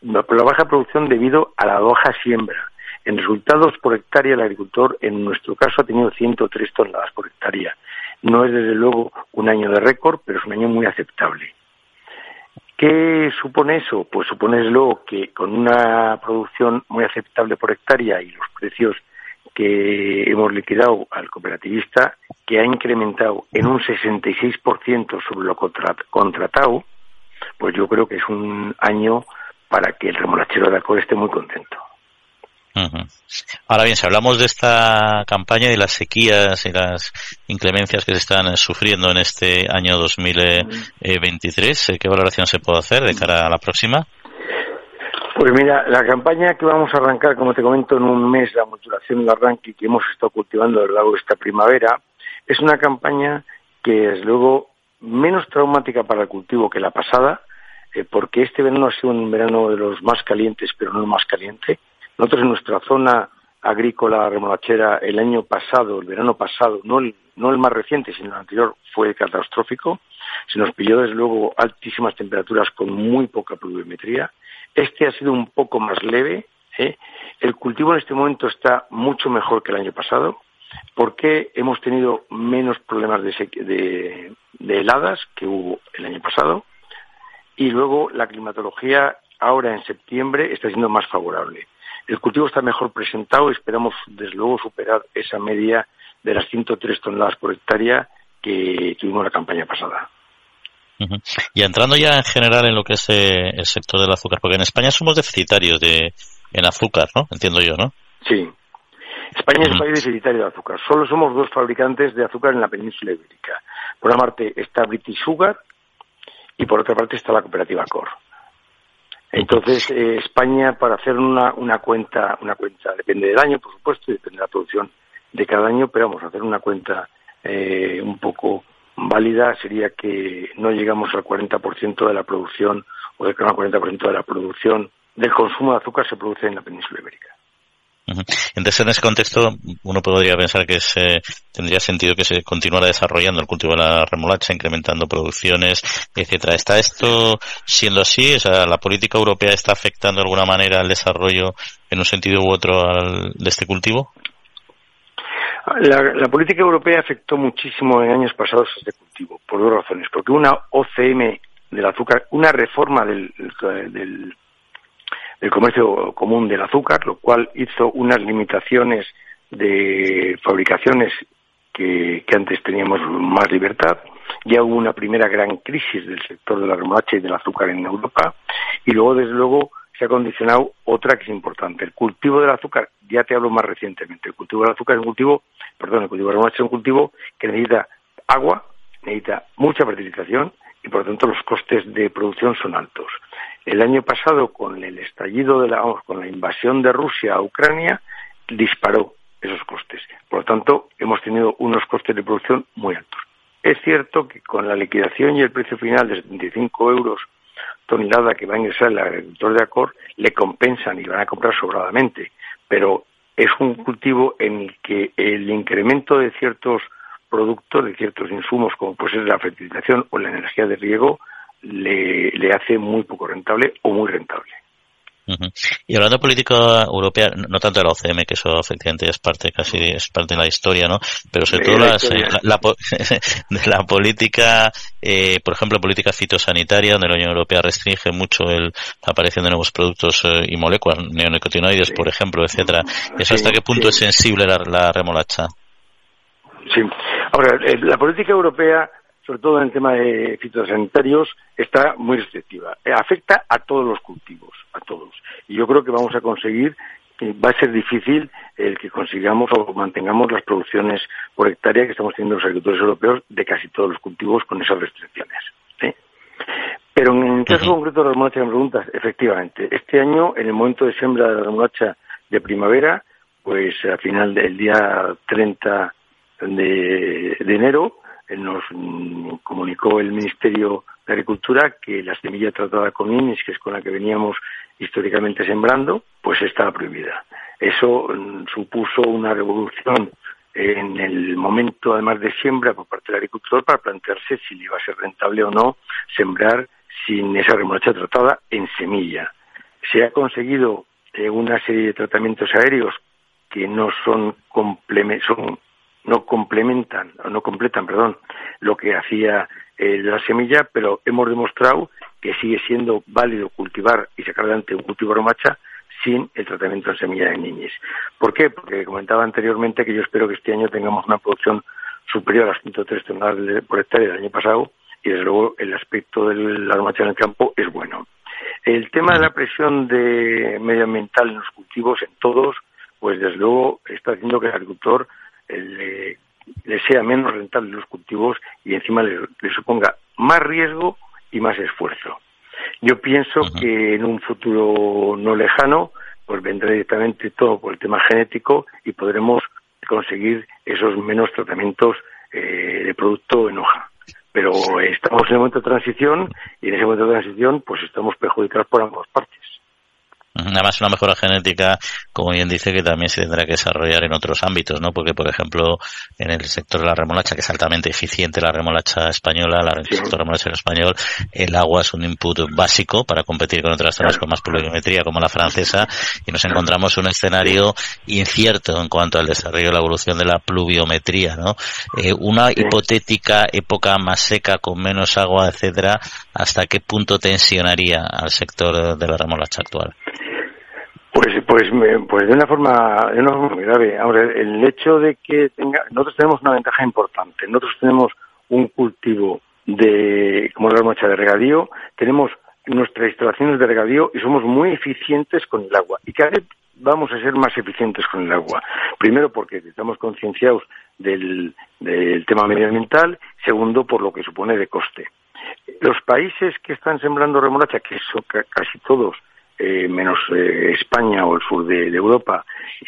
S7: por la baja producción debido a la baja siembra. En resultados por hectárea, el agricultor, en nuestro caso, ha tenido 103 toneladas por hectárea. No es desde luego un año de récord, pero es un año muy aceptable. ¿Qué supone eso? Pues supone luego que con una producción muy aceptable por hectárea y los precios que hemos liquidado al cooperativista, que ha incrementado en un 66% sobre lo contratado, pues yo creo que es un año para que el remolachero de Acor esté muy contento.
S2: Ahora bien, si hablamos de esta campaña y las sequías y las inclemencias que se están sufriendo en este año 2023, ¿qué valoración se puede hacer de cara a la próxima?
S7: Pues mira, la campaña que vamos a arrancar, como te comento, en un mes, la maturación el arranque que hemos estado cultivando a lo largo de esta primavera, es una campaña que es luego menos traumática para el cultivo que la pasada, eh, porque este verano ha sido un verano de los más calientes, pero no el más caliente. Nosotros en nuestra zona agrícola remolachera el año pasado, el verano pasado, no el, no el más reciente, sino el anterior, fue catastrófico. Se nos pilló desde luego altísimas temperaturas con muy poca pluviometría este ha sido un poco más leve. ¿eh? El cultivo en este momento está mucho mejor que el año pasado. porque hemos tenido menos problemas de, heladas que hubo el año pasado? Y luego la climatología ahora en septiembre está siendo más favorable. El cultivo está mejor presentado y esperamos desde luego superar esa media de las 103 toneladas por hectárea que tuvimos la campaña pasada.
S2: Y entrando ya en general en lo que es eh, el sector del azúcar, porque en España somos deficitarios de, en azúcar, ¿no? Entiendo yo, ¿no?
S7: Sí. España es un país deficitario de azúcar. Solo somos dos fabricantes de azúcar en la península ibérica. Por una parte está British Sugar y por otra parte está la cooperativa Cor. Entonces, eh, España, para hacer una, una cuenta, una cuenta, depende del año, por supuesto, y depende de la producción de cada año, pero vamos a hacer una cuenta eh, un poco válida sería que no llegamos al 40% de la producción o de que al 40% de la producción del consumo de azúcar se produce en la península ibérica.
S2: Entonces, en ese contexto, uno podría pensar que se, tendría sentido que se continuara desarrollando el cultivo de la remolacha, incrementando producciones, etcétera. ¿Está esto siendo así? O sea, ¿la política europea está afectando de alguna manera al desarrollo en un sentido u otro de este cultivo?
S7: La, política europea afectó muchísimo en años pasados este cultivo, por dos razones. Porque una OCM del azúcar, una reforma del, del, comercio común del azúcar, lo cual hizo unas limitaciones de fabricaciones que, que, antes teníamos más libertad. Ya hubo una primera gran crisis del sector de la remolacha y del azúcar en Europa. Y luego, desde luego, se ha condicionado otra que es importante. El cultivo del azúcar, ya te hablo más recientemente, el cultivo del azúcar es un cultivo, perdón, el cultivo de la es un cultivo que necesita agua, necesita mucha fertilización y por lo tanto los costes de producción son altos. El año pasado, con el estallido de la, con la invasión de Rusia a Ucrania, disparó esos costes. Por lo tanto, hemos tenido unos costes de producción muy altos. Es cierto que con la liquidación y el precio final de 75 euros tonelada que va a ingresar el agricultor de Acor le compensan y van a comprar sobradamente, pero es un cultivo en el que el incremento de ciertos productos, de ciertos insumos, como puede ser la fertilización o la energía de riego, le hace muy poco rentable o muy rentable.
S2: Y hablando de política europea, no tanto de la OCM, que eso efectivamente es parte casi es parte de la historia, ¿no? Pero sobre todo la, la, de la política, eh, por ejemplo, política fitosanitaria, donde la Unión Europea restringe mucho el, la aparición de nuevos productos eh, y moléculas, neonicotinoides, por ejemplo, etcétera. ¿Eso hasta qué punto es sensible la, remolacha?
S7: Sí. Ahora, eh, la política europea sobre todo en el tema de fitosanitarios, está muy restrictiva. Eh, afecta a todos los cultivos, a todos. Y yo creo que vamos a conseguir, va a ser difícil el que consigamos o mantengamos las producciones por hectárea que estamos teniendo los agricultores europeos de casi todos los cultivos con esas restricciones. Pero en el caso concreto de la remolacha que me preguntas, efectivamente, este año, en el momento de siembra de la remolacha de primavera, pues a final del día 30 de enero, nos comunicó el Ministerio de Agricultura que la semilla tratada con INIS, que es con la que veníamos históricamente sembrando, pues estaba prohibida. Eso mm, supuso una revolución en el momento, además de siembra, por parte del agricultor para plantearse si le iba a ser rentable o no sembrar sin esa remolacha tratada en semilla. Se ha conseguido eh, una serie de tratamientos aéreos que no son, son no complementan, no completan, perdón, lo que hacía eh, la semilla, pero hemos demostrado que sigue siendo válido cultivar y sacar adelante un cultivo romacha sin el tratamiento en semilla de niñez. ¿Por qué? Porque comentaba anteriormente que yo espero que este año tengamos una producción superior a las 103 toneladas por hectárea del año pasado y desde luego el aspecto de la romacha en el campo es bueno. El tema de la presión de medioambiental en los cultivos, en todos, pues desde luego está haciendo que el agricultor le, sea menos rentable los cultivos y encima le, suponga más riesgo y más esfuerzo. Yo pienso que en un futuro no lejano, pues vendrá directamente todo por el tema genético y podremos conseguir esos menos tratamientos eh, de producto en hoja. Pero estamos en el momento de transición y en ese momento de transición pues estamos perjudicados por ambas partes.
S2: Además, una mejora genética, como bien dice, que también se tendrá que desarrollar en otros ámbitos, ¿no? Porque, por ejemplo, en el sector de la remolacha, que es altamente eficiente la remolacha española, la, el sector remolacha español, el agua es un input básico para competir con otras zonas con más pluviometría, como la francesa, y nos encontramos un escenario incierto en cuanto al desarrollo y la evolución de la pluviometría, ¿no? Eh, una hipotética época más seca, con menos agua, etcétera, ¿hasta qué punto tensionaría al sector de la remolacha actual?
S7: Pues, pues, pues de una forma, de una forma muy grave. Ahora, el hecho de que tenga, nosotros tenemos una ventaja importante. Nosotros tenemos un cultivo de, como la mocha de regadío, tenemos nuestras instalaciones de regadío y somos muy eficientes con el agua. Y cada vez vamos a ser más eficientes con el agua. Primero porque estamos concienciados del, del tema medioambiental, segundo por lo que supone de coste. Los países que están sembrando remolacha, que son casi todos eh, menos eh, España o el sur de, Europa,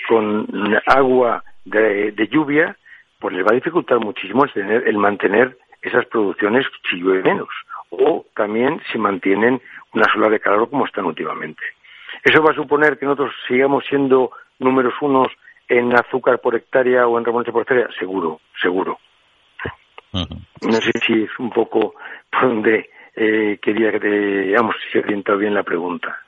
S7: con agua de, lluvia, pues les va a dificultar muchísimo el, tener, el mantener esas producciones si llueve menos, o también si mantienen una sola de calor como están últimamente. Eso va a suponer que nosotros sigamos siendo números unos en azúcar por hectárea o en remolacha por hectárea, seguro, seguro. No sé si es un poco por donde eh, quería que te, digamos, si se ha orientado bien la pregunta.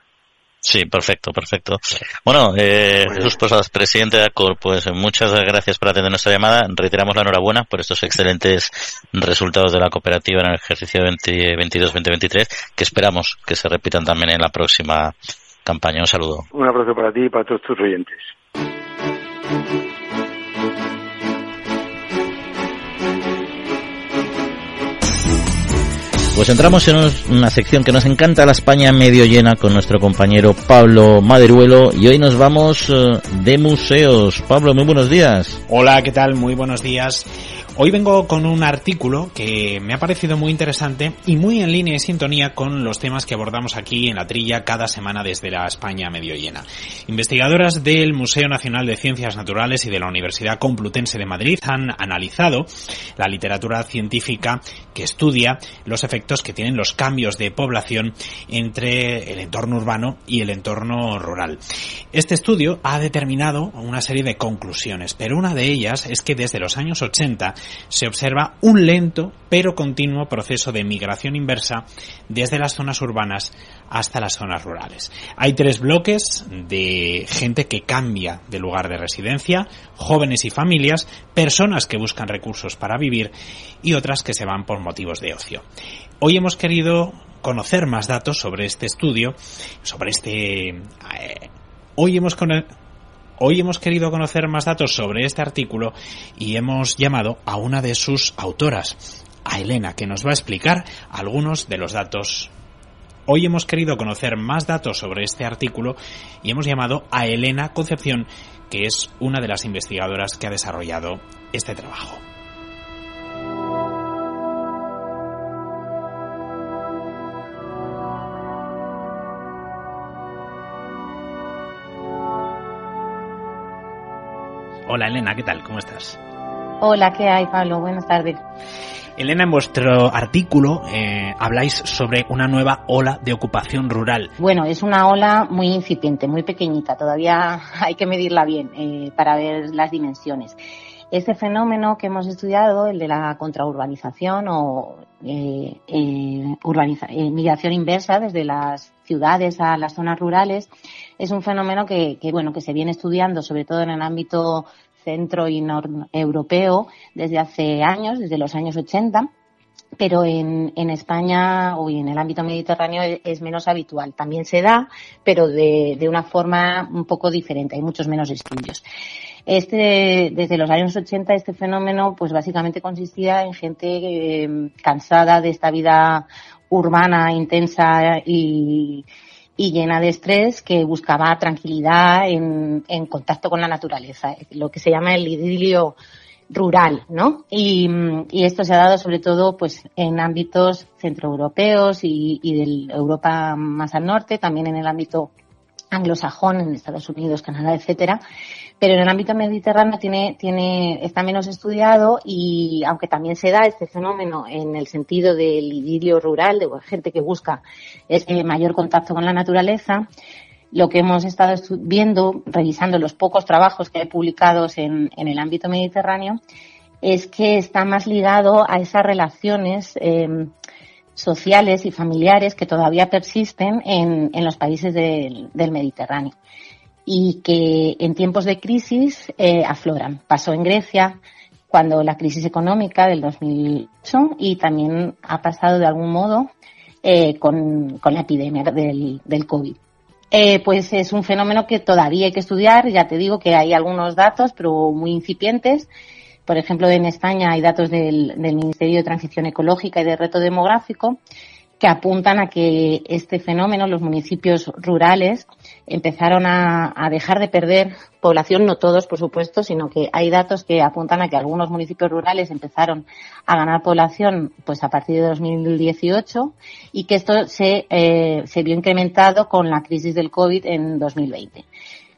S2: Sí, perfecto, perfecto. Bueno, eh, Jesús Posadas, presidente de ACOR, pues muchas gracias por atender nuestra llamada. Reiteramos la enhorabuena por estos excelentes resultados de la cooperativa en el ejercicio 2022-2023, que esperamos que se repitan también en la próxima campaña. Un saludo.
S7: Un abrazo para ti y para todos tus oyentes.
S2: Pues entramos en una sección que nos encanta, la España medio llena, con nuestro compañero Pablo Maderuelo. Y hoy nos vamos eh, de museos. Pablo, muy buenos días.
S8: Hola, ¿qué tal? Muy buenos días. Hoy vengo con un artículo que me ha parecido muy interesante y muy en línea y sintonía con los temas que abordamos aquí en la trilla cada semana desde la España medio llena. Investigadoras del Museo Nacional de Ciencias Naturales y de la Universidad Complutense de Madrid han analizado la literatura científica que estudia los efectos que tienen los cambios de población entre el entorno urbano y el entorno rural. Este estudio ha determinado una serie de conclusiones, pero una de ellas es que desde los años 80 se observa un lento pero continuo proceso de migración inversa desde las zonas urbanas hasta las zonas rurales. Hay tres bloques de gente que cambia de lugar de residencia, jóvenes y familias, personas que buscan recursos para vivir y otras que se van por motivos de ocio. Hoy hemos querido conocer más datos sobre este estudio, sobre este... Eh, hoy hemos Hoy hemos querido conocer más datos sobre este artículo y hemos llamado a una de sus autoras, a Elena, que nos va a explicar algunos de los datos. Hoy hemos querido conocer más datos sobre este artículo y hemos llamado a Elena Concepción, que es una de las investigadoras que ha desarrollado este trabajo. Hola Elena, ¿qué tal? ¿Cómo estás?
S9: Hola, ¿qué hay Pablo? Buenas tardes.
S8: Elena, en vuestro artículo eh, habláis sobre una nueva ola de ocupación rural.
S9: Bueno, es una ola muy incipiente, muy pequeñita, todavía hay que medirla bien eh, para ver las dimensiones. Este fenómeno que hemos estudiado, el de la contraurbanización o eh, eh, migración inversa desde las ciudades a las zonas rurales, es un fenómeno que, bueno, que se viene estudiando sobre todo en el ámbito centro y europeo desde hace años, desde los años 80 pero en, en, España o en el ámbito mediterráneo es, menos habitual. También se da, pero de, de, una forma un poco diferente. Hay muchos menos estudios. Este, desde los años 80, este fenómeno, pues básicamente consistía en gente eh, cansada de esta vida urbana intensa y, y llena de estrés que buscaba tranquilidad en, en contacto con la naturaleza, lo que se llama el idilio rural, ¿no? Y, y, esto se ha dado sobre todo pues en ámbitos centroeuropeos y, y de Europa más al norte, también en el ámbito anglosajón, en Estados Unidos, Canadá, etcétera, pero en el ámbito mediterráneo tiene, tiene, está menos estudiado y aunque también se da este fenómeno en el sentido del idilio rural, de gente que busca ese mayor contacto con la naturaleza, lo que hemos estado viendo, revisando los pocos trabajos que hay publicados en, en el ámbito mediterráneo, es que está más ligado a esas relaciones eh, sociales y familiares que todavía persisten en, en los países del, del Mediterráneo y que en tiempos de crisis eh, afloran. Pasó en Grecia cuando la crisis económica del 2008 y también ha pasado de algún modo eh, con, la epidemia del, del COVID. Eh, pues es un fenómeno que todavía hay que estudiar. Ya te digo que hay algunos datos, pero muy incipientes. Por ejemplo, en España hay datos del, del Ministerio de Transición Ecológica y de Reto Demográfico que apuntan a que este fenómeno, los municipios rurales, empezaron a, a, dejar de perder población, no todos, por supuesto, sino que hay datos que apuntan a que algunos municipios rurales empezaron a ganar población pues a partir de 2018 y que esto se, eh, se vio incrementado con la crisis del COVID en 2020.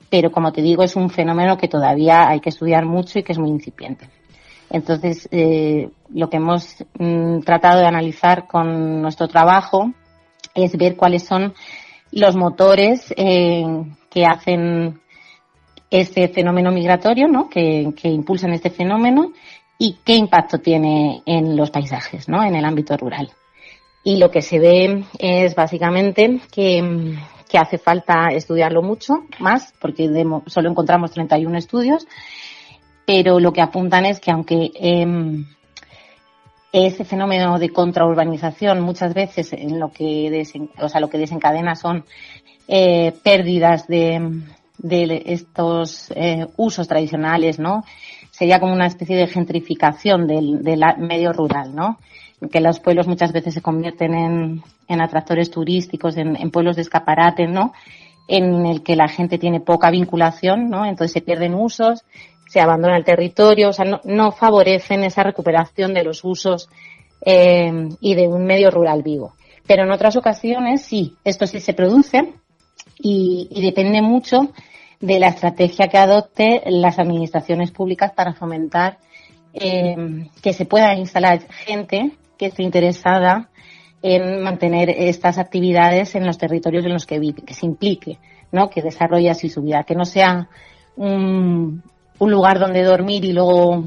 S9: Pero como te digo, es un fenómeno que todavía hay que estudiar mucho y que es muy incipiente. Entonces, eh, lo que hemos mm, tratado de analizar con nuestro trabajo es ver cuáles son los motores eh, que hacen este fenómeno migratorio, ¿no? Que, que, impulsan este fenómeno y qué impacto tiene en los paisajes, ¿no? En el ámbito rural. Y lo que se ve es básicamente que, que hace falta estudiarlo mucho más, porque solo encontramos 31 estudios, pero lo que apuntan es que aunque eh, ese fenómeno de contraurbanización muchas veces en lo que, desen, o sea, lo que desencadena son eh, pérdidas de, de estos eh, usos tradicionales, ¿no? Sería como una especie de gentrificación del, del medio rural, ¿no? Que los pueblos muchas veces se convierten en, en atractores turísticos, en, en pueblos de escaparate, ¿no? En el que la gente tiene poca vinculación, ¿no? Entonces se pierden usos, se abandona el territorio, o sea, no, favorecen esa recuperación de los usos eh, y de un medio rural vivo. Pero en otras ocasiones sí, esto sí se produce y, y depende mucho de la estrategia que adopte las administraciones públicas para fomentar eh, que se pueda instalar gente que esté interesada en mantener estas actividades en los territorios en los que vive, que se implique, ¿no? que desarrolle así su vida, que no sea un, un lugar donde dormir y luego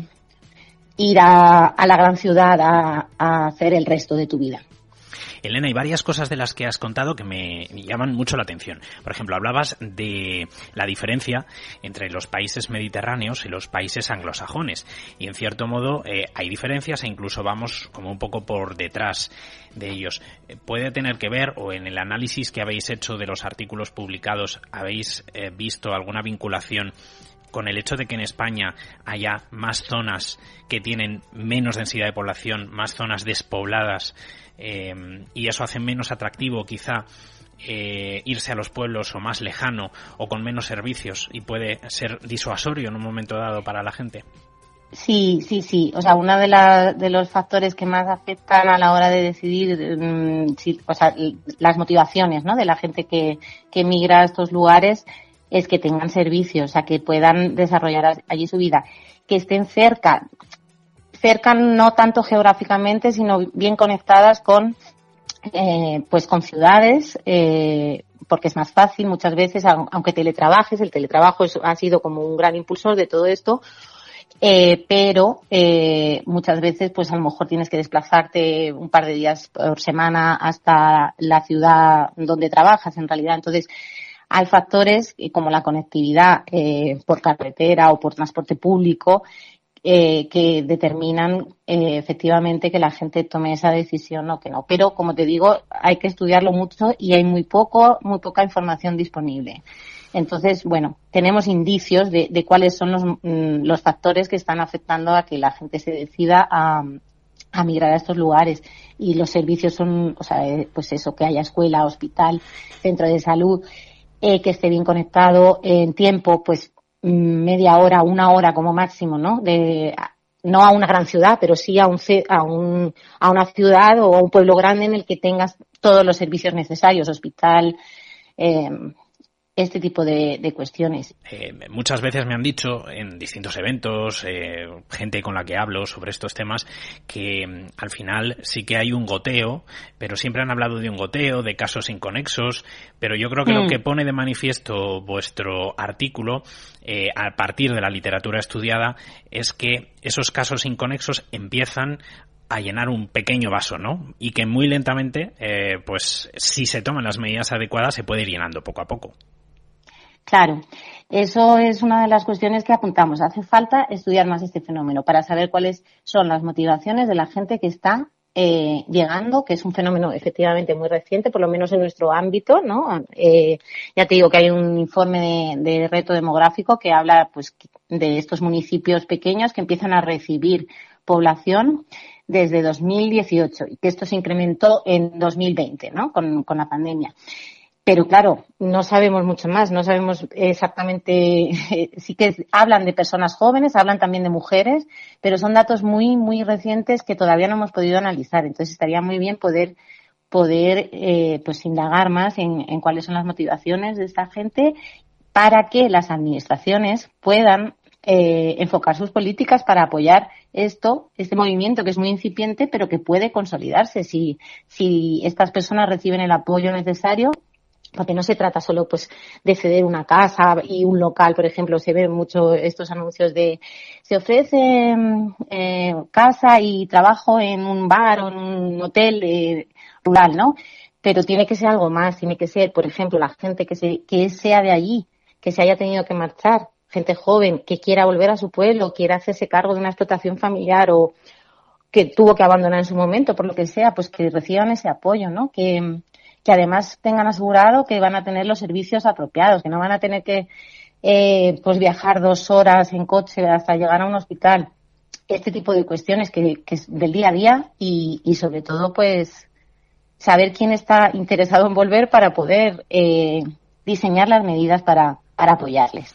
S9: ir a, la gran ciudad a, hacer el resto de tu vida.
S8: Elena, hay varias cosas de las que has contado que me llaman mucho la atención. Por ejemplo, hablabas de la diferencia entre los países mediterráneos y los países anglosajones. Y en cierto modo eh, hay diferencias e incluso vamos como un poco por detrás de ellos. ¿Puede tener que ver o en el análisis que habéis hecho de los artículos publicados habéis eh, visto alguna vinculación con el hecho de que en España haya más zonas que tienen menos densidad de población, más zonas despobladas, eh, y eso hace menos atractivo quizá eh, irse a los pueblos o más lejano o con menos servicios y puede ser disuasorio en un momento dado para la gente.
S9: Sí, sí, sí. O sea, uno de, de los factores que más afectan a la hora de decidir, mm, o sea, las motivaciones, ¿no? De la gente que, que migra a estos lugares es que tengan servicios, o sea, que puedan desarrollar allí su vida, que estén cerca, cerca no tanto geográficamente, sino bien conectadas con, eh, pues con ciudades, eh, porque es más fácil muchas veces, aunque teletrabajes, el teletrabajo ha sido como un gran impulsor de todo esto, eh, pero eh, muchas veces pues a lo mejor tienes que desplazarte un par de días por semana hasta la ciudad donde trabajas en realidad. Entonces, hay factores como la conectividad eh, por carretera o por transporte público eh, que determinan eh, efectivamente que la gente tome esa decisión o que no. Pero como te digo, hay que estudiarlo mucho y hay muy poco, muy poca información disponible. Entonces, bueno, tenemos indicios de, cuáles son los, mm, los, factores que están afectando a que la gente se decida a, a migrar a estos lugares y los servicios son, o sea, eh, pues eso, que haya escuela, hospital, centro de salud, eh, que esté bien conectado en tiempo, pues mm, media hora, una hora como máximo, ¿no? De, no a una gran ciudad, pero sí a, un, a, un, a una ciudad o a un pueblo grande en el que tengas todos los servicios necesarios, hospital, eh, este tipo de, cuestiones.
S8: Eh, muchas veces me han dicho en distintos eventos, eh, gente con la que hablo sobre estos temas, que mm, al final sí que hay un goteo, pero siempre han hablado de un goteo, de casos inconexos, pero yo creo que lo mm. que pone de manifiesto vuestro artículo, eh, a partir de la literatura estudiada, es que esos casos inconexos empiezan a llenar un pequeño vaso, ¿no? Y que muy lentamente, pues si se toman las medidas adecuadas, se puede ir llenando poco a poco.
S9: Claro, eso es una de las cuestiones que apuntamos. Hace falta estudiar más este fenómeno para saber cuáles son las motivaciones de la gente que está eh, llegando, que es un fenómeno efectivamente muy reciente, por lo menos en nuestro ámbito, ¿no? Eh, ya te digo que hay un informe de, de, reto demográfico que habla, pues, de estos municipios pequeños que empiezan a recibir población desde 2018 y que esto se incrementó en 2020, ¿no? Con, con la pandemia. Pero claro, no sabemos mucho más, no sabemos exactamente, sí que hablan de personas jóvenes, hablan también de mujeres, pero son datos muy, muy recientes que todavía no hemos podido analizar. Entonces estaría muy bien poder, poder, eh, pues indagar más en, cuáles son las motivaciones de esta gente para que las administraciones puedan eh, enfocar sus políticas para apoyar esto, este movimiento que es muy incipiente, pero que puede consolidarse si, si estas personas reciben el apoyo necesario porque no se trata solo pues de ceder una casa y un local, por ejemplo, se ven mucho estos anuncios de se ofrece mm, eh, casa y trabajo en un bar o en un hotel eh, rural, ¿no? Pero tiene que ser algo más, tiene que ser, por ejemplo, la gente que, se, que sea de allí, que se haya tenido que marchar, gente joven que quiera volver a su pueblo, quiera hacerse cargo de una explotación familiar o que tuvo que abandonar en su momento, por lo que sea, pues que reciban ese apoyo, ¿no? Que, que además tengan asegurado que van a tener los servicios apropiados, que no van a tener que eh, pues viajar dos horas en coche hasta llegar a un hospital. Este tipo de cuestiones que, que es del día a día y, sobre todo pues saber quién está interesado en volver para poder eh, diseñar las medidas para, para apoyarles.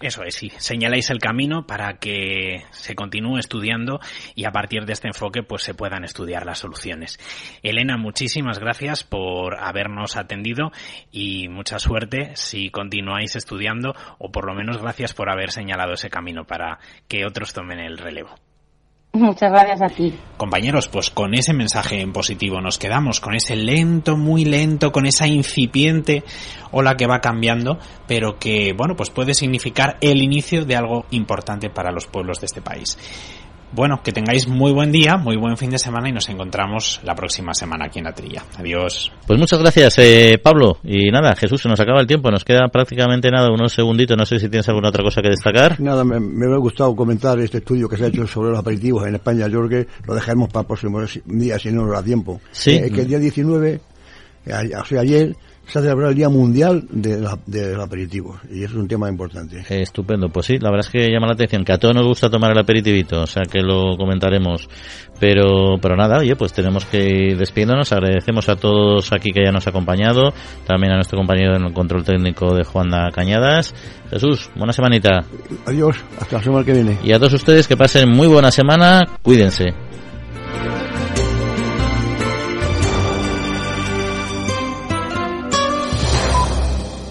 S8: Eso es, sí. Señaláis el camino para que se continúe estudiando y a partir de este enfoque pues se puedan estudiar las soluciones. Elena, muchísimas gracias por habernos atendido y mucha suerte si continuáis estudiando o por lo menos gracias por haber señalado ese camino para que otros tomen el relevo.
S9: Muchas gracias a ti.
S8: Compañeros, pues con ese mensaje en positivo nos quedamos, con ese lento, muy lento, con esa incipiente ola que va cambiando, pero que, bueno, pues puede significar el inicio de algo importante para los pueblos de este país. Bueno, que tengáis muy buen día, muy buen fin de semana y nos encontramos la próxima semana aquí en la trilla. Adiós.
S2: Pues muchas gracias, eh, Pablo. Y nada, Jesús, se nos acaba el tiempo, nos queda prácticamente nada, unos segunditos. No sé si tienes alguna otra cosa que destacar.
S3: Nada, me, me ha gustado comentar este estudio que se ha hecho sobre los aperitivos en España. Yo creo que lo dejaremos para el próximo día si no nos da tiempo.
S2: Sí.
S3: Eh, que el día 19, o sea, ayer, se ha celebrado el Día Mundial de la- del Aperitivo y es un tema importante.
S2: Eh, estupendo, pues sí, la verdad es que llama la atención que a todos nos gusta tomar el aperitivito, o sea que lo comentaremos. Pero, pero nada, oye, pues tenemos que ir despidiéndonos. Agradecemos a todos aquí que ya nos ha acompañado, también a nuestro compañero en el control técnico de Juanda Cañadas. Jesús, buena semanita.
S3: Adiós, hasta la semana que viene.
S2: Y a todos ustedes que pasen muy buena semana, cuídense.